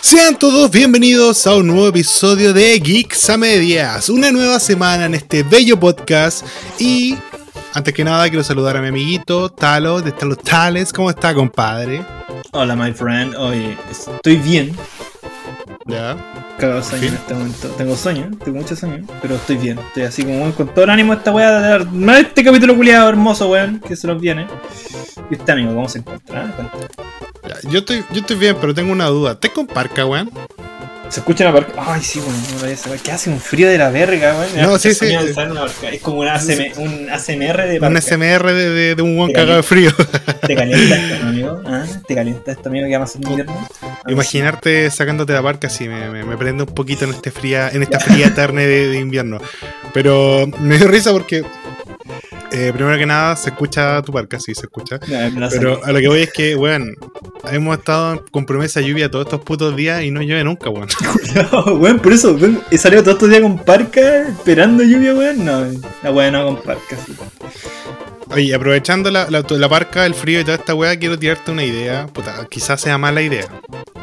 Sean todos bienvenidos a un nuevo episodio de Geeks a Medias, una nueva semana en este bello podcast y antes que nada quiero saludar a mi amiguito Talo de Talo Tales, ¿cómo está compadre? Hola my friend, hoy estoy bien. Ya. Cago de sueño en este momento. Tengo sueño, tengo mucho sueño, pero estoy bien. Estoy así como con todo el ánimo esta weá de dar más este capítulo culiado hermoso, weón, que se nos viene. Y este amigo, ¿cómo se encuentra? Yo estoy, yo estoy bien, pero tengo una duda. ¿Te con parca, weón? Se escucha una parca. Ay, sí, weón, no a. Que hace un frío de la verga, weón. No, sí, sí. una. Es como un, ACM, un ACMR de Un parca. SMR de, de- de un weón cagado de frío. ¿Te calienta esto, amigo? ¿Ah? ¿Te calienta esto, amigo, que hacer invierno? Imaginarte sacándote la parca así me, me- me prende un poquito en, este fría, en esta fría tarde de, de invierno. Pero me dio risa porque, eh, primero que nada, se escucha tu parca, sí, se escucha. Pero a lo que voy es que, weón, hemos estado con promesa de lluvia todos estos putos días y no llueve nunca, weón. No, weón, por eso, weón, he salido todos estos días con parca, esperando lluvia, weón. No, la weón no con parca. sí. Oye, aprovechando la, la, la parca, el frío y toda esta weá, quiero tirarte una idea. Puta, quizás sea mala idea.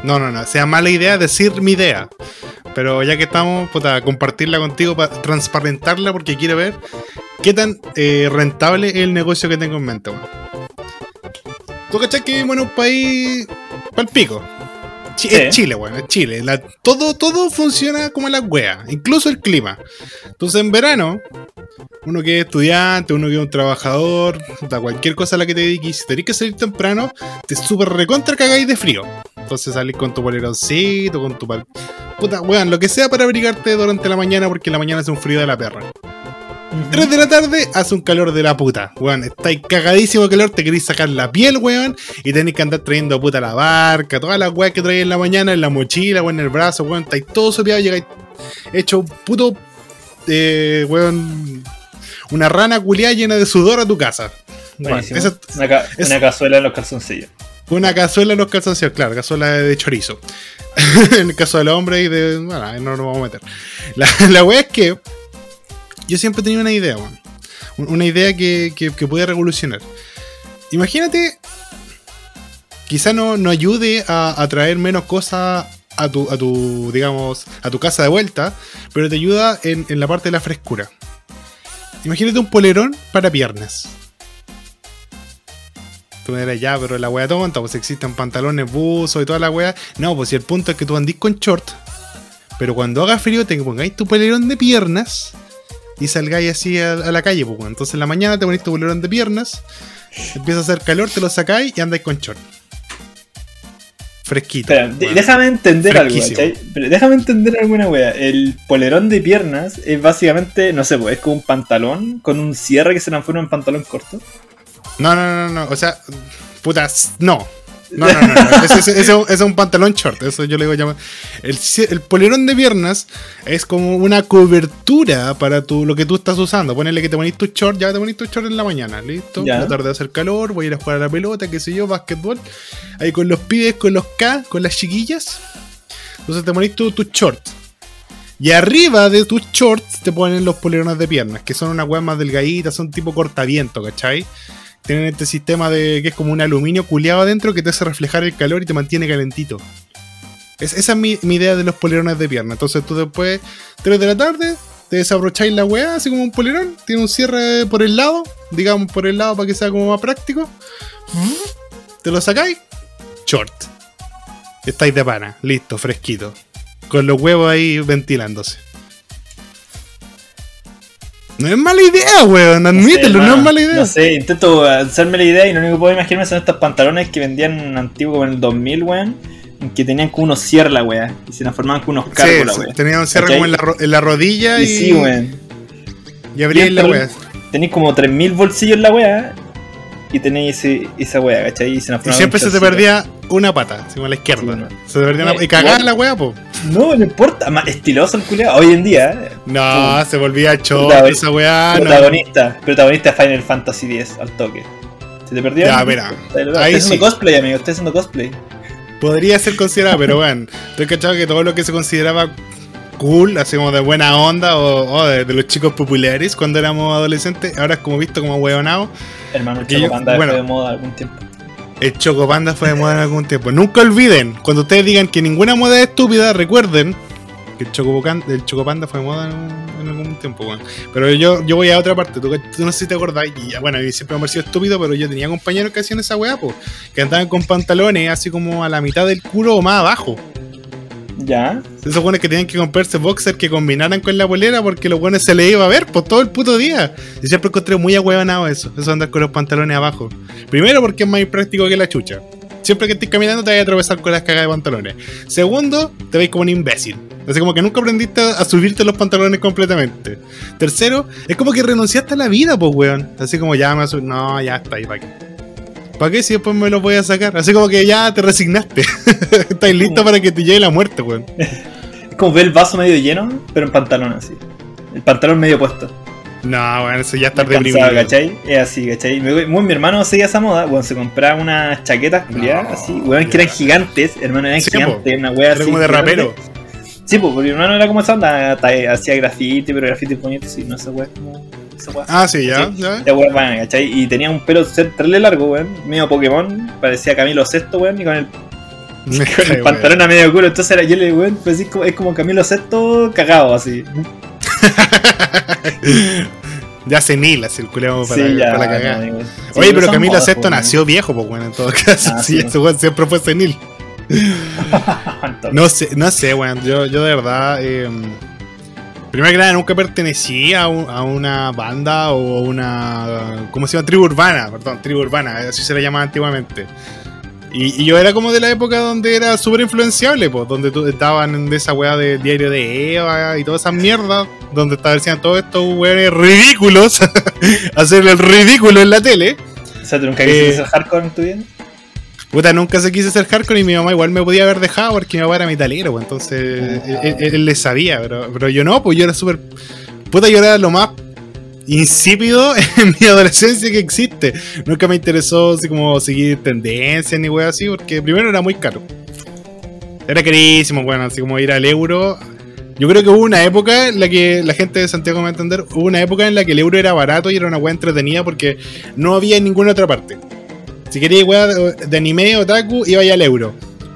No, no, no, sea mala idea decir mi idea. Pero ya que estamos, puta, compartirla contigo para transparentarla porque quiero ver qué tan eh, rentable es el negocio que tengo en mente, weón. ¿Tú cachai que vivimos en un país palpico? Chi- Sí. Es Chile, weón, es Chile. La- todo, todo funciona como la wea, incluso el clima. Entonces en verano, uno que es estudiante, uno que es un trabajador, da cualquier cosa a la que te dediques, si tenés que salir temprano, te super recontra cagáis de frío. Entonces salís con tu poleroncito, con tu pal... Puta, weón, lo que sea para abrigarte durante la mañana, porque en la mañana hace un frío de la perra. 3 de la tarde hace un calor de la puta. Weón, estáis cagadísimo de calor, te queréis sacar la piel, weón. Y tenéis que andar trayendo puta la barca, todas las weas que traéis en la mañana, en la mochila, weón, en el brazo, weón. Estáis todo sopeado, llegáis hecho un puto, eh, weón, una rana culiada llena de sudor a tu casa. Weón, Buenísimo. esa- una, ca- es- una cazuela en los calzoncillos. una cazuela en los calzoncillos, claro, cazuela de chorizo. en el caso del hombre y de. Bueno, ahí no nos vamos a meter. La, la wea es que. Yo siempre he tenido una idea. Un- Una idea que, que, que puede revolucionar. Imagínate. Quizá no, no ayude a, a traer menos cosas a tu, a tu, digamos, a tu casa de vuelta, pero te ayuda en, en la parte de la frescura. Imagínate un polerón para piernas. Tú me dirás, ya, pero la wea tonta, pues existen pantalones buzos y toda la wea. No, pues si el punto es que tú andís con short, pero cuando haga frío te pongáis tu polerón de piernas y salgáis así a, a la calle, pues. Entonces en la mañana te ponéis tu polerón de piernas, empieza a hacer calor, te lo sacáis y andáis con short. Fresquito. Déjame entender algo, Fresquísimo. ¿cachai? Pero déjame entender alguna wea. El polerón de piernas es básicamente, no sé, pues, es como un pantalón con un cierre que se transforma en pantalón corto. No, no, no, no, o sea, putas, no. No, no, no, no. Ese, ese- ese- ese es un pantalón short, eso yo le digo llamar. El, el polerón de piernas es como una cobertura para tu, lo que tú estás usando. Ponele que te ponís tu short, ya te ponís tu short en la mañana, listo. Ya. La tarde hacer calor, voy a ir a jugar a la pelota, qué sé yo, básquetbol. Ahí con los pibes, con los K, con las chiquillas. Entonces te ponís tu, tu short. Y arriba de tus shorts te ponen los polerones de piernas, que son una weá más delgaditas, son tipo cortaviento, ¿cachai? Tienen este sistema de que es como un aluminio culeado adentro que te hace reflejar el calor y te mantiene calentito. Es- esa es mi, mi idea de los polerones de pierna. Entonces tú después, 3 de la tarde, te desabrocháis la weá, así como un polerón. Tiene un cierre por el lado, digamos por el lado para que sea como más práctico. Te lo sacáis, short. Estáis de pana, listo, fresquito. Con los huevos ahí ventilándose. No es mala idea, weón, admítelo, no, hermano, es mala idea. No sé, intento hacerme la idea y lo único que puedo imaginarme son estos pantalones que vendían antiguo como en el 2000, weón. Que tenían como unos cierres la weá. Y se transformaban como unos cargos Sí, la sí, weá. tenía un cierre como en la, ro- en la rodilla y, Y sí, weón. y abríais la weá. Tenéis como 3000 bolsillos en la weá. Y tenéis ese, esa weá, ¿cachai? Y, se Y siempre se te perdía una pata, como a la izquierda. Sí. Se te perdía una Eh, Y cagaba igual- la weá, po. No, no importa. Más estiloso el culiado. Hoy en día, eh, No, se volvía chorro Protagon- esa weá. no. protagonista. Protagonista de Final Fantasy X al toque. ¿Se te perdió? Ya, mira, Estoy ahí haciendo sí. cosplay, amigo. Estoy haciendo cosplay. Podría ser considerado, pero bueno, estoy cachado que todo lo que se consideraba cool, así como de buena onda o, o de, de los chicos populares cuando éramos adolescentes, ahora es como visto como hueonado. Hermano, el Que Choco yo- Panda bueno. fue de moda algún tiempo. El Chocopanda fue de moda en algún tiempo. Nunca olviden, cuando ustedes digan que ninguna moda es estúpida, recuerden que el, Chocopocan- el Chocopanda fue de moda en, en algún tiempo, weón. Pero yo, yo voy a otra parte. Tú, tú no sé si te acordás. Y bueno, a mí siempre me ha parecido estúpido, pero yo tenía compañeros que hacían esa weá, po. Que andaban con pantalones así como a la mitad del culo o más abajo. Ya. Esos buenos que tenían que comprarse boxers que combinaran con la polera porque los buenos se les iba a ver por todo el puto día. Y siempre encontré muy ahueonado eso, eso andar con los pantalones abajo. Primero porque es más impráctico que la chucha. Siempre que estés caminando te vas a tropezar con las cagas de pantalones. Segundo, te veis como un imbécil. Así como que nunca aprendiste a subirte los pantalones completamente. Tercero, es como que renunciaste a la vida, pues, weón. Así como ya me No, ya está ahí, ¿para qué? ¿Para qué si después me los voy a sacar? Así como que ya te resignaste. Estás listo para que te llegue la muerte, weón. Es como ver el vaso medio lleno, pero en pantalón así. El pantalón medio puesto. No, bueno, eso ya está deprimido. ¿cachai? Es así, ¿cachai? Mi, hermano seguía esa moda, weón, se compraba unas chaquetas culiadas, No, así, weón, que eran gigantes, hermano, eran Sí, gigantes, una wea Era así. como de gigante. rapero. Sí, pues, porque mi hermano era como esa onda, hacía graffiti, pero graffiti bonito, sí, no esa wea es como. Esa. Ah, sí, ya, Sí. ya. Y tenía un pelo terrible largo, weón, medio Pokémon, parecía Camilo VI, weón, y con el, Me con el pantalón a medio culo, entonces era yo le, weón, pues como, es como Camilo VI cagado, así. ya senil, así el culeado para, sí, ya. para la cagada. no, digo, sí, Oye, pero Camilo pues, nació viejo, pues bueno, en todo caso. Ah, sí, sí. ese weón siempre fue senil. No sé, no sé, weón. Yo, yo de verdad. Eh, primero que nada, nunca pertenecía a, un- a una banda o a una. ¿Cómo se llama? Tribu urbana, perdón, tribu urbana, así se le llamaba antiguamente. Y, y yo era como de la época donde era súper influenciable, pues, donde tú, estaban de esa weá del diario de Eva y todas esas mierdas, donde estaban todos estos weones ridículos, hacer el ridículo en la tele. O sea, ¿tú nunca quisiste Eh, hardcore en tu vida? Puta, nunca se quise ser hardcore y mi mamá igual me podía haber dejado porque mi papá era metalero, pues, entonces Ah. él, él- él le sabía, pero, pero yo no, pues yo era súper... Puta, yo era lo más insípido en mi adolescencia que existe. Nunca me interesó así como seguir tendencias ni wea así, porque primero era muy caro. Era carísimo, bueno, así como ir al euro. Yo creo que hubo una época en la que la gente de Santiago me va a entender, hubo una época en la que el euro era barato y era una wea entretenida porque no había en ninguna otra parte. Si querías weá de, anime o otaku, iba al euro.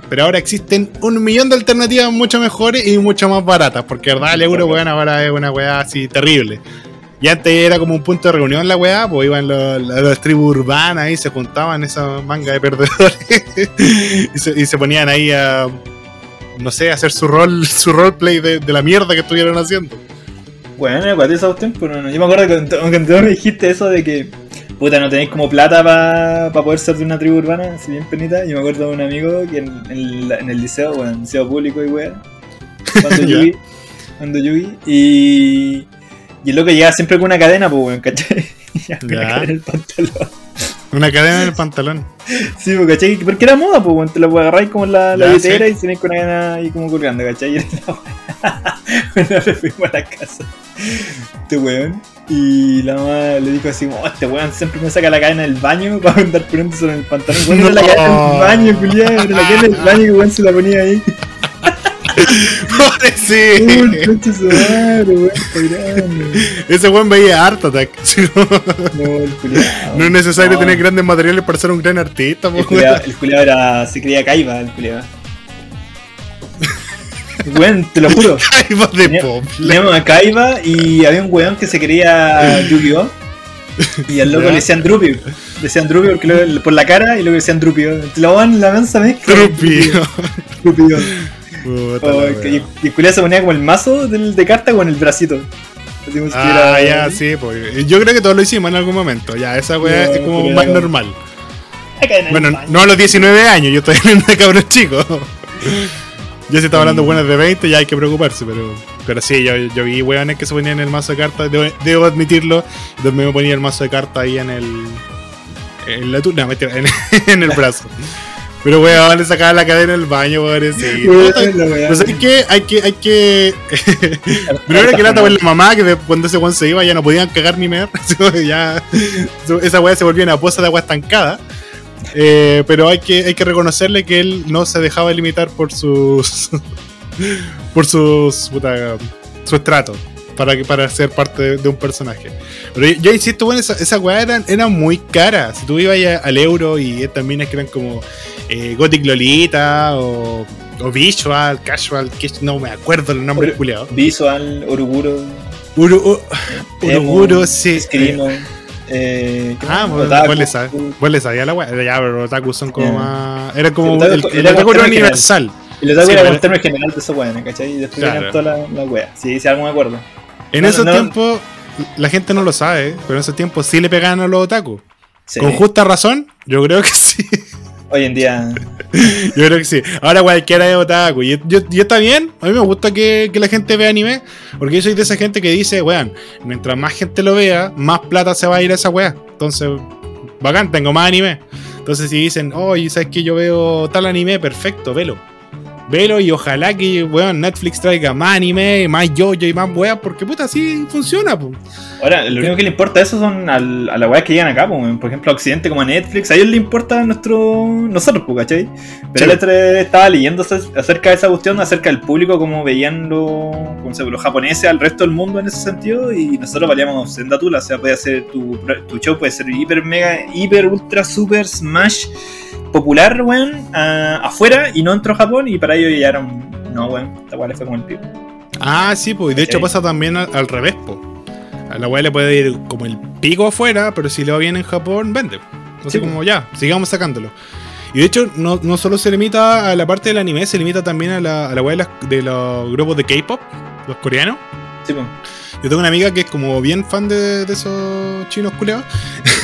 Pero ahora existen un millón de alternativas mucho mejores y mucho más baratas. Porque verdad el euro, weón, ahora es una weá así terrible. Y antes era como un punto de reunión la weá, pues iban los, tribus urbanas y se juntaban esas mangas de perdedores. y, se, ponían ahí a. No sé, hacer su rol, su roleplay de, la mierda que estuvieron haciendo. Bueno, me acuerdo de esos tiempos, no. Yo me acuerdo que cuando- cuando me dijiste eso de que, puta, no tenéis como plata para poder ser de una tribu urbana, así bien penita. Yo me acuerdo de un amigo que en, en la- en el liceo, bueno, en el liceo público y weá, cuando Ya. Yugi, cuando Yugi, y, y el loco llegaba siempre con una cadena, pues, weón, ¿cachai? Ya, Ya. cadena en el pantalón. Una cadena en el pantalón. Sí, pues, ¿cachai? Porque era moda, pues, weón, te la agarráis como en la, la billetera sí. y tenéis con una cadena ahí como colgando, ¿cachai? Y era la weá. Una vez fuimos a la casa, este weón, y la mamá le dijo así, "Oh, este weón siempre me saca la cadena del baño para andar poniéndose en el pantalón. Weón, era la No. cadena del baño, culiado, la cadena del baño que weón se la ponía ahí. ¡Pobre sí! Uy. Ese weón veía Art Attack. No, No, el culiado. no es necesario No. tener grandes materiales para ser un gran artista, el culiado era, se creía caiba, el culiado. Weón, te lo juro. Voz de Tenía- pop. Teníamos a Kaiba y había un weón que se quería Yu-Gi-Oh! Y al loco Ya. le decían Drupi. Le decían Drupi porque por la cara y luego le decían Drupi. La van la mansa mezcla. Drupi. Y y el se ponía como el mazo del, de carta con el bracito. Ah, ya, sí, pues. Yo creo que todos lo hicimos en algún momento. Ya, esa weá No, es como más normal. En Bueno, no a los 19 años, yo estoy hablando de cabros chicos. Yo si estaba hablando Mm. buenas de 20, ya hay que preocuparse, pero. Pero sí, yo, yo vi weones que se ponían el mazo de cartas, debo, debo admitirlo. También me ponía el mazo de cartas ahí en el. En la turna, mentira, en, en el brazo. Pero weón, le sacaba la cadena del baño. Weón, weá. Pero ¿sabes qué? Hay que. Hay que Primero que lata con la mamá, que cuando ese weón se iba ya no podían cagar ni mear. Ya. Esa weá se volvió una poza de agua estancada. Eh, pero hay que, hay que reconocerle que él no se dejaba limitar por sus. por sus. puta, su estrato. para, para ser parte de, un personaje. Pero yo, yo insisto, bueno, esa, esa weá eran, eran muy caras. Si tú ibas al euro y estas minas que eran como eh, Gothic Lolita o, o Visual, Casual, que no me acuerdo el nombre Pero- culiado. Visual, Uruguro, Uru, Uruguro, sí. Escrimo. Eh, ¿qué Ah, vos, vos le sabes. Vos le sabías la weá. Ya, pero otaku son como más. Era como el, el, otaku era universal. Y los otaku Sí, era el término general de esos weones, ¿cachai? Y después Claro. toda la, la wea. Sí, sí, algo me acuerdo. En No, tiempos, la gente no lo sabe, pero en esos tiempos sí le pegaban a los otaku. Sí. Con justa razón, yo creo que. Hoy en día. Yo creo que sí. Ahora cualquiera es otaku. Y, yo, y está bien. A mí me gusta que, la gente vea anime. Porque yo soy de esa gente que dice, weón, mientras más gente lo vea, más plata se va a ir a esa weá. Entonces, bacán, tengo más anime. Entonces si dicen, oye, ¿sabes que yo veo tal anime? Perfecto, velo. Velo y ojalá que, weón, Netflix traiga más anime, más yoyo y más weas. Porque puta, así funciona, po. Ahora, lo único que le importa a eso son al- a las weas que llegan acá, po, por ejemplo, a Occidente como a Netflix, a ellos le importa a nuestro, nosotros, po, ¿cachai? Pero Sí. el estaba leyendo acer- acerca de esa cuestión, acerca del público, cómo veían los, cómo se- los japoneses al resto del mundo en ese sentido, y nosotros valíamos senda tula, o sea, puede ser tu, tu show, puede ser hiper, mega, hiper, ultra, super, smash, popular, weón, a- afuera, y no entró a Japón, y para ellos ya era un, no, weón, esta wea le fue como el pico. Ah, sí, pues. Y de hecho pasa también al, al revés, pues. A la weá le puede ir como el pico afuera, pero si le va bien en Japón, vende. Entonces, Sí, como ya, sigamos sacándolo. Y de hecho, no, no solo se limita a la parte del anime, se limita también a la, a la weá de, de los grupos de K-pop, los coreanos. Sí, po. Yo tengo una amiga que es como bien fan de, de esos chinos culeados.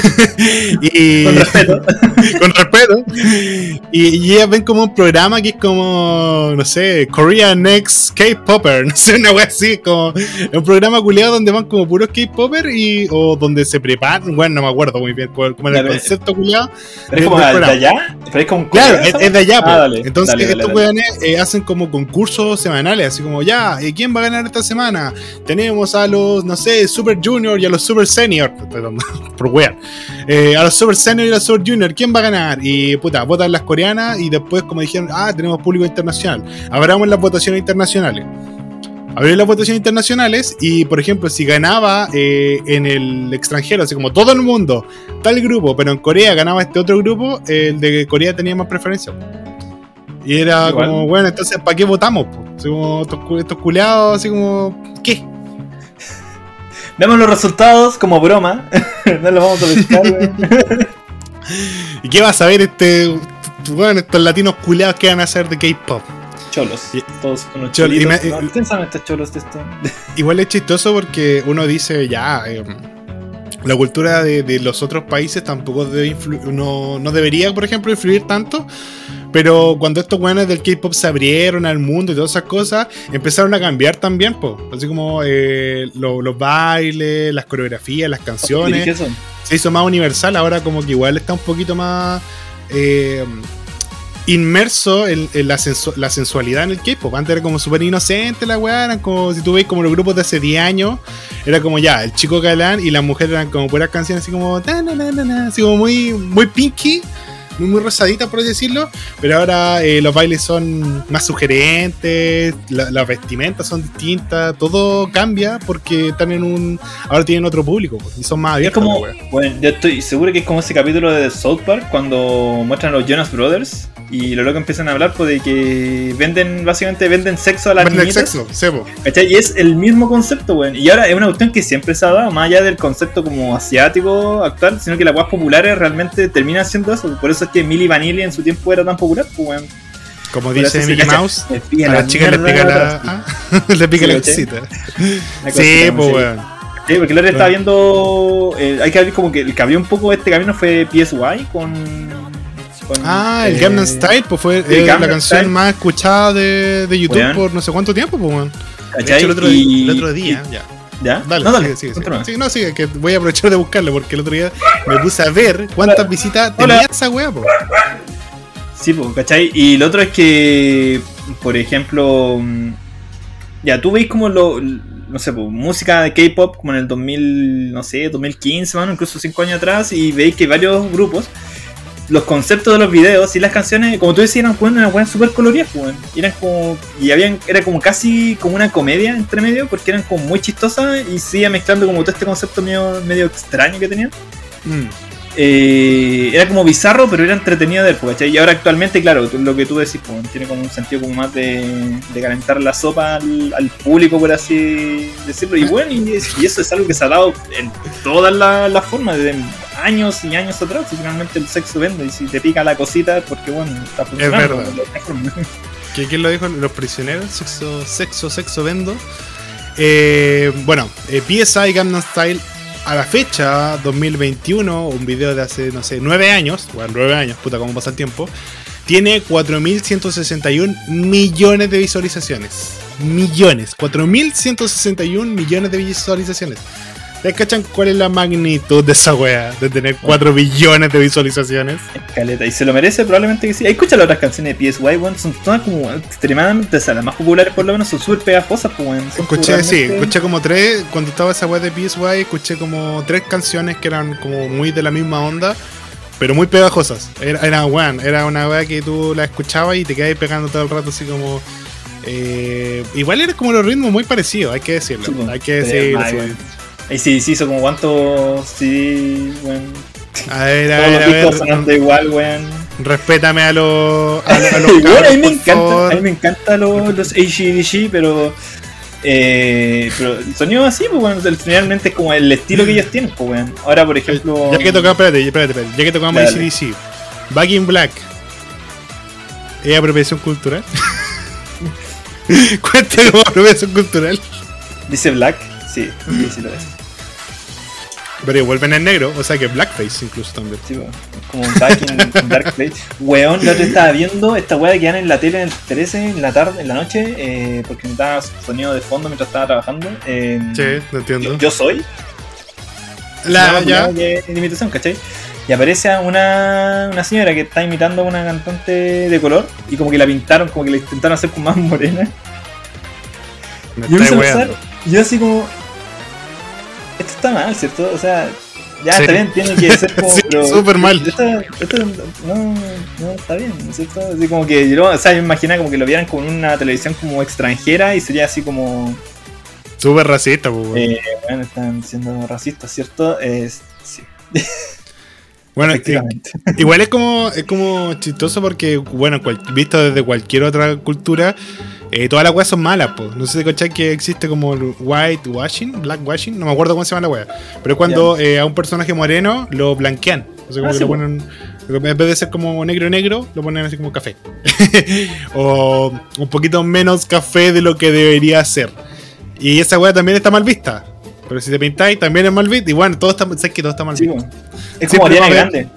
y, Con respeto. con respeto. Y, y ellas ven como un programa que es como, no sé, Korea Next K-Popper, no sé, una wea así, como es un programa culeado donde van como puros K-Popper y, o donde se preparan, bueno, no me acuerdo muy bien cómo era el concepto culeado. Pero es como de allá, pero es como Claro, es, es de allá, Ah, po. dale, Entonces dale, dale, estos weones eh, hacen como concursos semanales, así como ya, eh, ¿quién va a ganar esta semana? Tenemos a los, no sé, Super Junior y a los Super Senior, perdón, por weón, Eh, a los Super Senior y a los Super Junior, ¿quién va a ganar? Y puta, votan las coreanas y después como dijeron, ah, tenemos público internacional, abramos las votaciones internacionales. Abrieron las votaciones internacionales y, por ejemplo, si ganaba eh, en el extranjero, así como todo el mundo, tal grupo, pero en Corea ganaba este otro grupo, el de Corea tenía más preferencia. Y era Igual. como, bueno, entonces, ¿para qué votamos? po? Así como estos, estos culeados, así como, ¿qué? Vemos los resultados como broma. no los vamos a pescar, weón. ¿Y qué va a saber este, bueno, estos latinos culeados que van a hacer de K-pop? Cholos. Y- Todos unos Chol- y cholitos. me- ¿no? ¿Quién saben estos cholos de esto? Igual es chistoso porque uno dice, ya, eh, la cultura de, de los otros países tampoco debe no, no debería, por ejemplo, influir tanto. Pero cuando estos weones del K-pop se abrieron al mundo y todas esas cosas, empezaron a cambiar también, po. Así como eh, lo- los bailes, las coreografías, las canciones. Se hizo más universal, ahora como que igual está un poquito más eh, inmerso en, en la, sensu- la sensualidad en el K-pop. Antes era como súper inocente la weá, eran como si tú veis como los grupos de hace 10 años, era como ya, el chico galán y las mujeres eran como puras canciones así como, ta, na, na, na, na, así como muy, muy pinky. Muy, muy rosaditas, por así decirlo, pero ahora eh, los bailes son más sugerentes, la- las vestimentas son distintas, todo cambia porque están en un. Ahora tienen otro público pues, y son más Es abiertos. como, bueno, yo estoy seguro que es como ese capítulo de South Park cuando muestran a los Jonas Brothers y los locos empiezan a hablar pues, de que venden, básicamente venden sexo a las Vende el niñitas. sexo, sebo. ¿Cachai? Y es el mismo concepto, weón. Y ahora es una cuestión que siempre se ha dado, más allá del concepto como asiático actual, sino que las weas populares realmente terminan siendo eso. Por eso es que Milli Vanilli en su tiempo era tan popular, pues, weón. Como dice Mickey Mouse, le a la las chicas les mierda pica la. ah, le pica Sí, la cosita. Sí, pues weón. Sí, porque el otro estaba viendo. eh, hay que abrir como que el que abrió un poco este camino fue PSY con. Con, Ah, el eh, Gangnam Style, pues fue eh, la canción Style. más escuchada de, de YouTube por no sé cuánto tiempo, pues ¿cachai? hecho, el otro, Y- el otro día, ya. ¿Ya? Dale, no, dale. sigue, sigue. Sí, no, sigue, que voy a aprovechar de buscarlo porque el otro día me puse a ver cuántas Hola. visitas Hola. tenía esa wea, pues. Sí, pues, ¿cachai? Y lo otro es que, por ejemplo, mm, ya tú veis como lo, no sé, pues, música de K-pop como en el 2000, no sé, 2015, mano, incluso 5 años atrás, y veis que varios grupos los conceptos de los videos y las canciones, como tú decías, eran weón, eran weón súper coloridas, weón. Y Eran como. Y habían, era como casi como una comedia entre medio, porque eran como muy chistosas y se iba mezclando como todo este concepto medio, medio extraño que tenían. Mm. Eh, era como bizarro, pero era entretenido de ¿cachai? Y ahora actualmente, claro, lo que tú decís, pues, tiene como un sentido como más de, de calentar la sopa al, al público, por así decirlo. Y bueno, y, y eso es algo que se ha dado en todas las las formas, desde años y años atrás. Y finalmente el sexo vende, y si te pica la cosita es porque, bueno, está funcionando. verdad. alguna forma. ¿Qui- ¿Quién lo dijo? Los prisioneros, sexo, sexo, sexo vendo. Eh, bueno, eh, PSI Gangnam Style a la fecha 2021, un video de hace, no sé, 9 años, bueno, 9 años, puta, cómo pasa el tiempo, tiene 4.161 millones de visualizaciones. Millones, 4.161 millones de visualizaciones. ¿Ustedes cachan cuál es la magnitud de esa wea? De tener 4 billones de visualizaciones. Caleta, y se lo merece, probablemente que sí. Escucha las otras canciones de PSY, weón, son todas como extremadamente, o sea, las más populares por lo menos son súper pegajosas, pues, weón. Escuché, sí, escuché como tres, cuando estaba esa web de PSY, escuché como tres canciones que eran como muy de la misma onda, pero muy pegajosas. Era, era, weón, era una wea que tú la escuchabas y te quedabas pegando todo el rato así como... eh, igual era como los ritmos muy parecidos, hay que decirlo. Pues, hay que decirlo. Ahí sí, sí hizo como cuántos sí, weón. A ver, a Todos ver, a los discos sonando igual, weón. Respétame a los... A, a los Weón, a mí me encanta, a mí me encanta los, los HDG, pero eh, pero el sonido así, pues bueno, finalmente es como el estilo que ellos tienen, pues weón. Ahora, por ejemplo, Ya que tocamos, espérate, espérate, espérate, ya que tocamos. ACDC, Back in Black, ¿es apropiación cultural? Cuéntame como apropiación cultural. dice Black, sí, sí, sí lo es. Pero vuelven en negro, o sea que Blackface incluso también. Sí, como un Back in Dark Place. Weón, la otra estaba viendo esta weá que dan en la tele en el 13 en la tarde, en la noche, eh, porque me daba sonido de fondo mientras estaba trabajando. eh, Sí, lo entiendo. yo, yo soy. La, ya, que- de imitación, ¿cachai? Y aparece a una, una señora que está imitando a una cantante de color y como que la pintaron, como que la intentaron hacer con más morena. me Y yo empecé estáis a pensar, yo así como, esto está mal, ¿cierto? O sea, ya Sí. está bien, tiene que ser como... Sí, pero súper mal. Esto, esto no, no está bien, ¿no es cierto? Así como que yo, o sea, yo me imaginaba como que lo vieran como en una televisión como extranjera y sería así como, Súper racista, pues, weón. eh, bueno, están siendo racistas, ¿cierto? Es, sí, Bueno, igual es como, es como chistoso porque, bueno, cual- visto desde cualquier otra cultura, eh, todas las weas son malas, pues. No sé si cachai que existe como el white washing, black washing, no me acuerdo cómo se llama la wea. Pero es cuando eh, a un personaje moreno lo blanquean. O sea, como Ah, que sí, lo po. ponen, en vez de ser como negro negro, lo ponen así como café. o un poquito menos café de lo que debería ser. Y esa wea también está mal vista. Pero si te pintáis, también es mal vista. Y bueno, todo está, sabes que todo está mal Sí, visto. bueno. Es como Ariana Grande.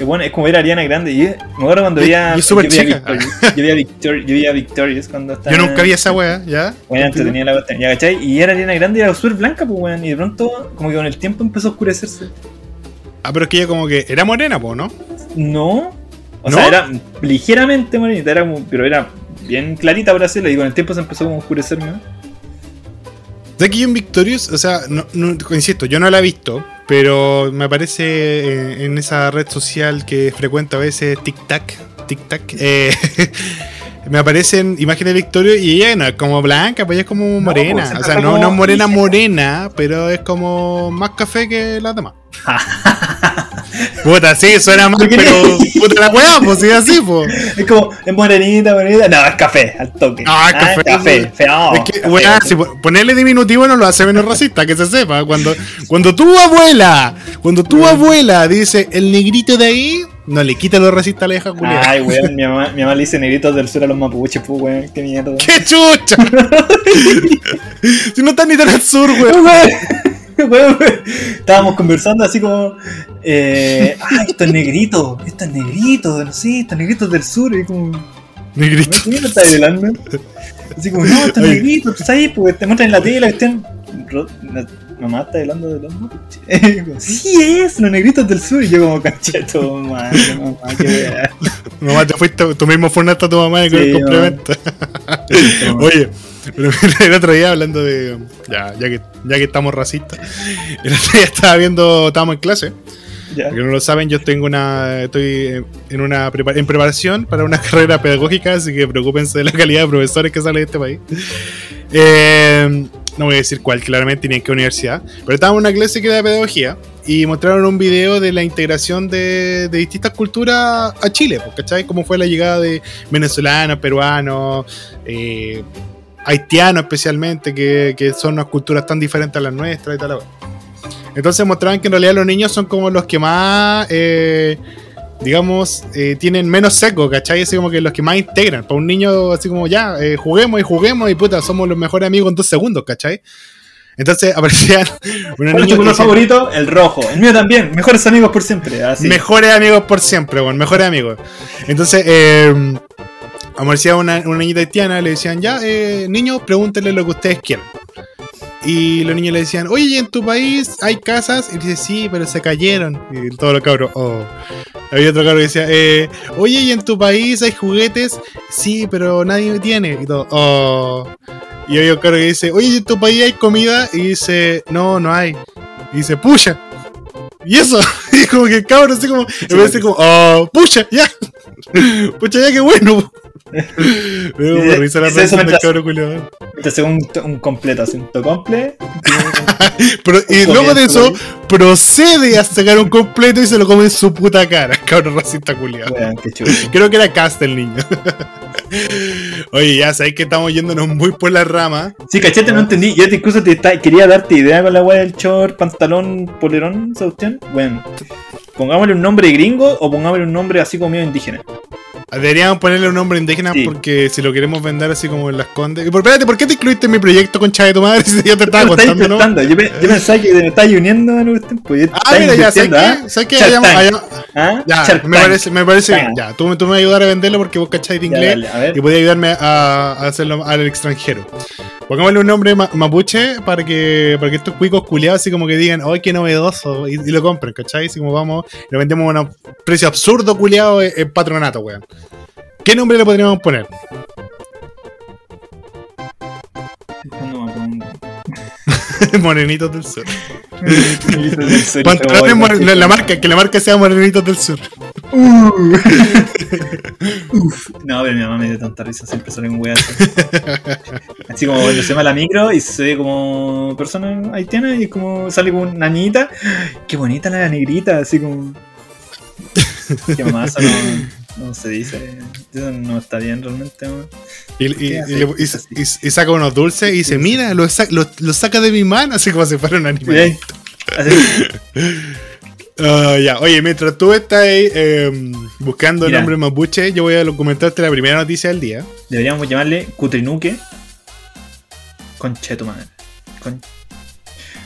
Es, bueno, es como ver a Ariana Grande. Y me acuerdo cuando veía. yo. Victorious. Yo veía Victorious, yo veía Victorious cuando estaba. Yo nunca vi esa wea, ¿ya? Bueno, antes tenía la cuestión, ¿ya cachai? Y era Ariana Grande y era súper blanca, pues, weón. Y de pronto, como que con el tiempo empezó a oscurecerse. Ah, pero es que ella como que era morena, po, ¿no? No. O ¿No? sea, era ligeramente morenita, era como, pero era bien clarita, por decirlo. Y con el tiempo se empezó como a oscurecer más. De en Victorious, o sea, no, no- insisto, yo no la he visto, pero me aparece eh, en esa red social que frecuento a veces, TikTok, TikTok, eh, me aparecen imágenes de Victorio y ella no es como blanca, pues ella es como morena. pues, o sea, no, no es morena, morena, pero es como más café que las demás. Puta, sí, suena mal, pero puta la weá, pues sí, así, pues. Es como, es morenita, morenita. No, es café, al toque. Ah, es café. Café, feo. Es que, café. weá, si po- ponerle diminutivo no lo hace menos racista, que se sepa. Cuando, cuando tu abuela, cuando tu abuela dice el negrito de ahí, no le quita lo racista a la vieja culiada. Ay, weón, mi mamá, mi mamá le dice negritos del sur a los mapuches, pues, weón, qué mierda. ¡Qué chucha! si no están ni tan al sur, weón. Estábamos conversando así como, eh, ay, estos negritos, estos negritos, no sé, estos negritos del sur, y como, Negrito. ¿qué mierda estás hablando? Así como, no, estos negritos, tú sabes, porque te muestran en la tele la- Mamá está hablando de los como, Sí, es, los negritos del sur. Y yo, como, cacheto, mamá, mamá, qué. Mamá, te fuiste, tú mismo funaste a tu mamá con Sí, complemento. Oye, pero el otro día hablando de. Ya, ya que, ya que estamos racistas. El otro día estaba viendo. Estábamos en clase. Ya. Porque no lo saben, yo tengo una, estoy en una en preparación para una carrera pedagógica, así que preocúpense de la calidad de profesores que sale de este país. Eh, no voy a decir cuál, claramente, ni en qué universidad, pero estábamos en una clase que era de pedagogía y mostraron un video de la integración de, de distintas culturas a Chile, pues, ¿cachai? Cómo fue la llegada de venezolanos, peruanos, eh, haitianos especialmente, que, que son unas culturas tan diferentes a las nuestras y tal. Entonces mostraban que en realidad los niños son como los que más, eh, digamos, eh, tienen menos seco, ¿cachai? Así como que los que más integran. Para un niño, así como ya, eh, juguemos y juguemos y puta, somos los mejores amigos en dos segundos, ¿cachai? Entonces aparecían una ¿Cuál es niña tu color favorito? El rojo. El mío también. Mejores amigos por siempre. Así. Mejores amigos por siempre, bueno, mejores amigos. Entonces, eh, aparecía una, una niñita haitiana, le decían, ya, eh, niños, pregúntenle lo que ustedes quieran. Y los niños le decían, oye, ¿y en tu país hay casas? Y dice, sí, pero se cayeron. Y todos los cabros, oh. Había otro cabro que decía, eh, oye, ¿y en tu país hay juguetes? Sí, pero nadie tiene. Y todo, oh. Y había un cabro que dice, oye, ¿y en tu país hay comida? Y dice, no, no hay. Y dice, pucha. Y eso, y como que el cabrón así como, en vez como, oh, pucha, ya. Pucha, ya, qué bueno. Risa la eso del cabrón culiado. Te hace un, un completo, así un comple. Pero, y luego de eso, procede a sacar un completo y se lo come en su puta cara. Cabrón racista culiado. Creo que era cast el niño. Oye, ya sabéis que estamos yéndonos muy por la rama. Sí, cachete, no entendí. Yo incluso te quería darte idea con la weá del short, pantalón, polerón, cuestión. Bueno, pongámosle un nombre gringo o pongámosle un nombre así como medio indígena. Deberíamos ponerle un nombre indígena Sí. porque si lo queremos vender así como en las condes. Por- Espérate, ¿por qué te incluiste en mi proyecto, concha de tu madre? Si yo te estaba Me contando, ¿no? Yo, pe- yo pensaba que me estáis uniendo cuestión. Pues yo Ah, mira, ya, ¿sabes invirtiendo, qué? ¿Sabes qué? Shark Hayamos- hayamos- ¿Ah? Ya, me parece, me parece bien. Ya. Ya, tú, tú me vas a ayudar a venderlo porque vos cacháis de Ya, inglés dale, a ver. y podías ayudarme a, a hacerlo al extranjero. Pongámosle un nombre ma- mapuche para que, para que estos cuicos culiados así como que digan, ¡ay, qué novedoso! Y, y lo compren, ¿cachai? Así como vamos, lo vendemos a un precio absurdo culiado en, en patronato, weón. ¿Qué nombre le podríamos poner? Morenitos del Sur. Pantalones Pantalones more- la, la marca, que la marca sea Morenitos del Sur. No, pero mi mamá me dio tanta risa, siempre sale un weá así. Como cuando se va la micro y se ve como persona haitiana y es como sale como una niñita. Qué bonita la negrita, así como. Qué mamá, eso no, no se dice. Eso no está bien realmente. Y, y- ¿Qué y saca unos dulces y dice, mira, lo, sa- lo- lo saca de mi mano, así como si fuera un animal. Ah, ya, oye, mientras tú estás ahí eh, buscando el nombre mapuche, yo voy a comentarte la primera noticia del día. deberíamos llamarle Cutrinuque. Concheto madre. Con...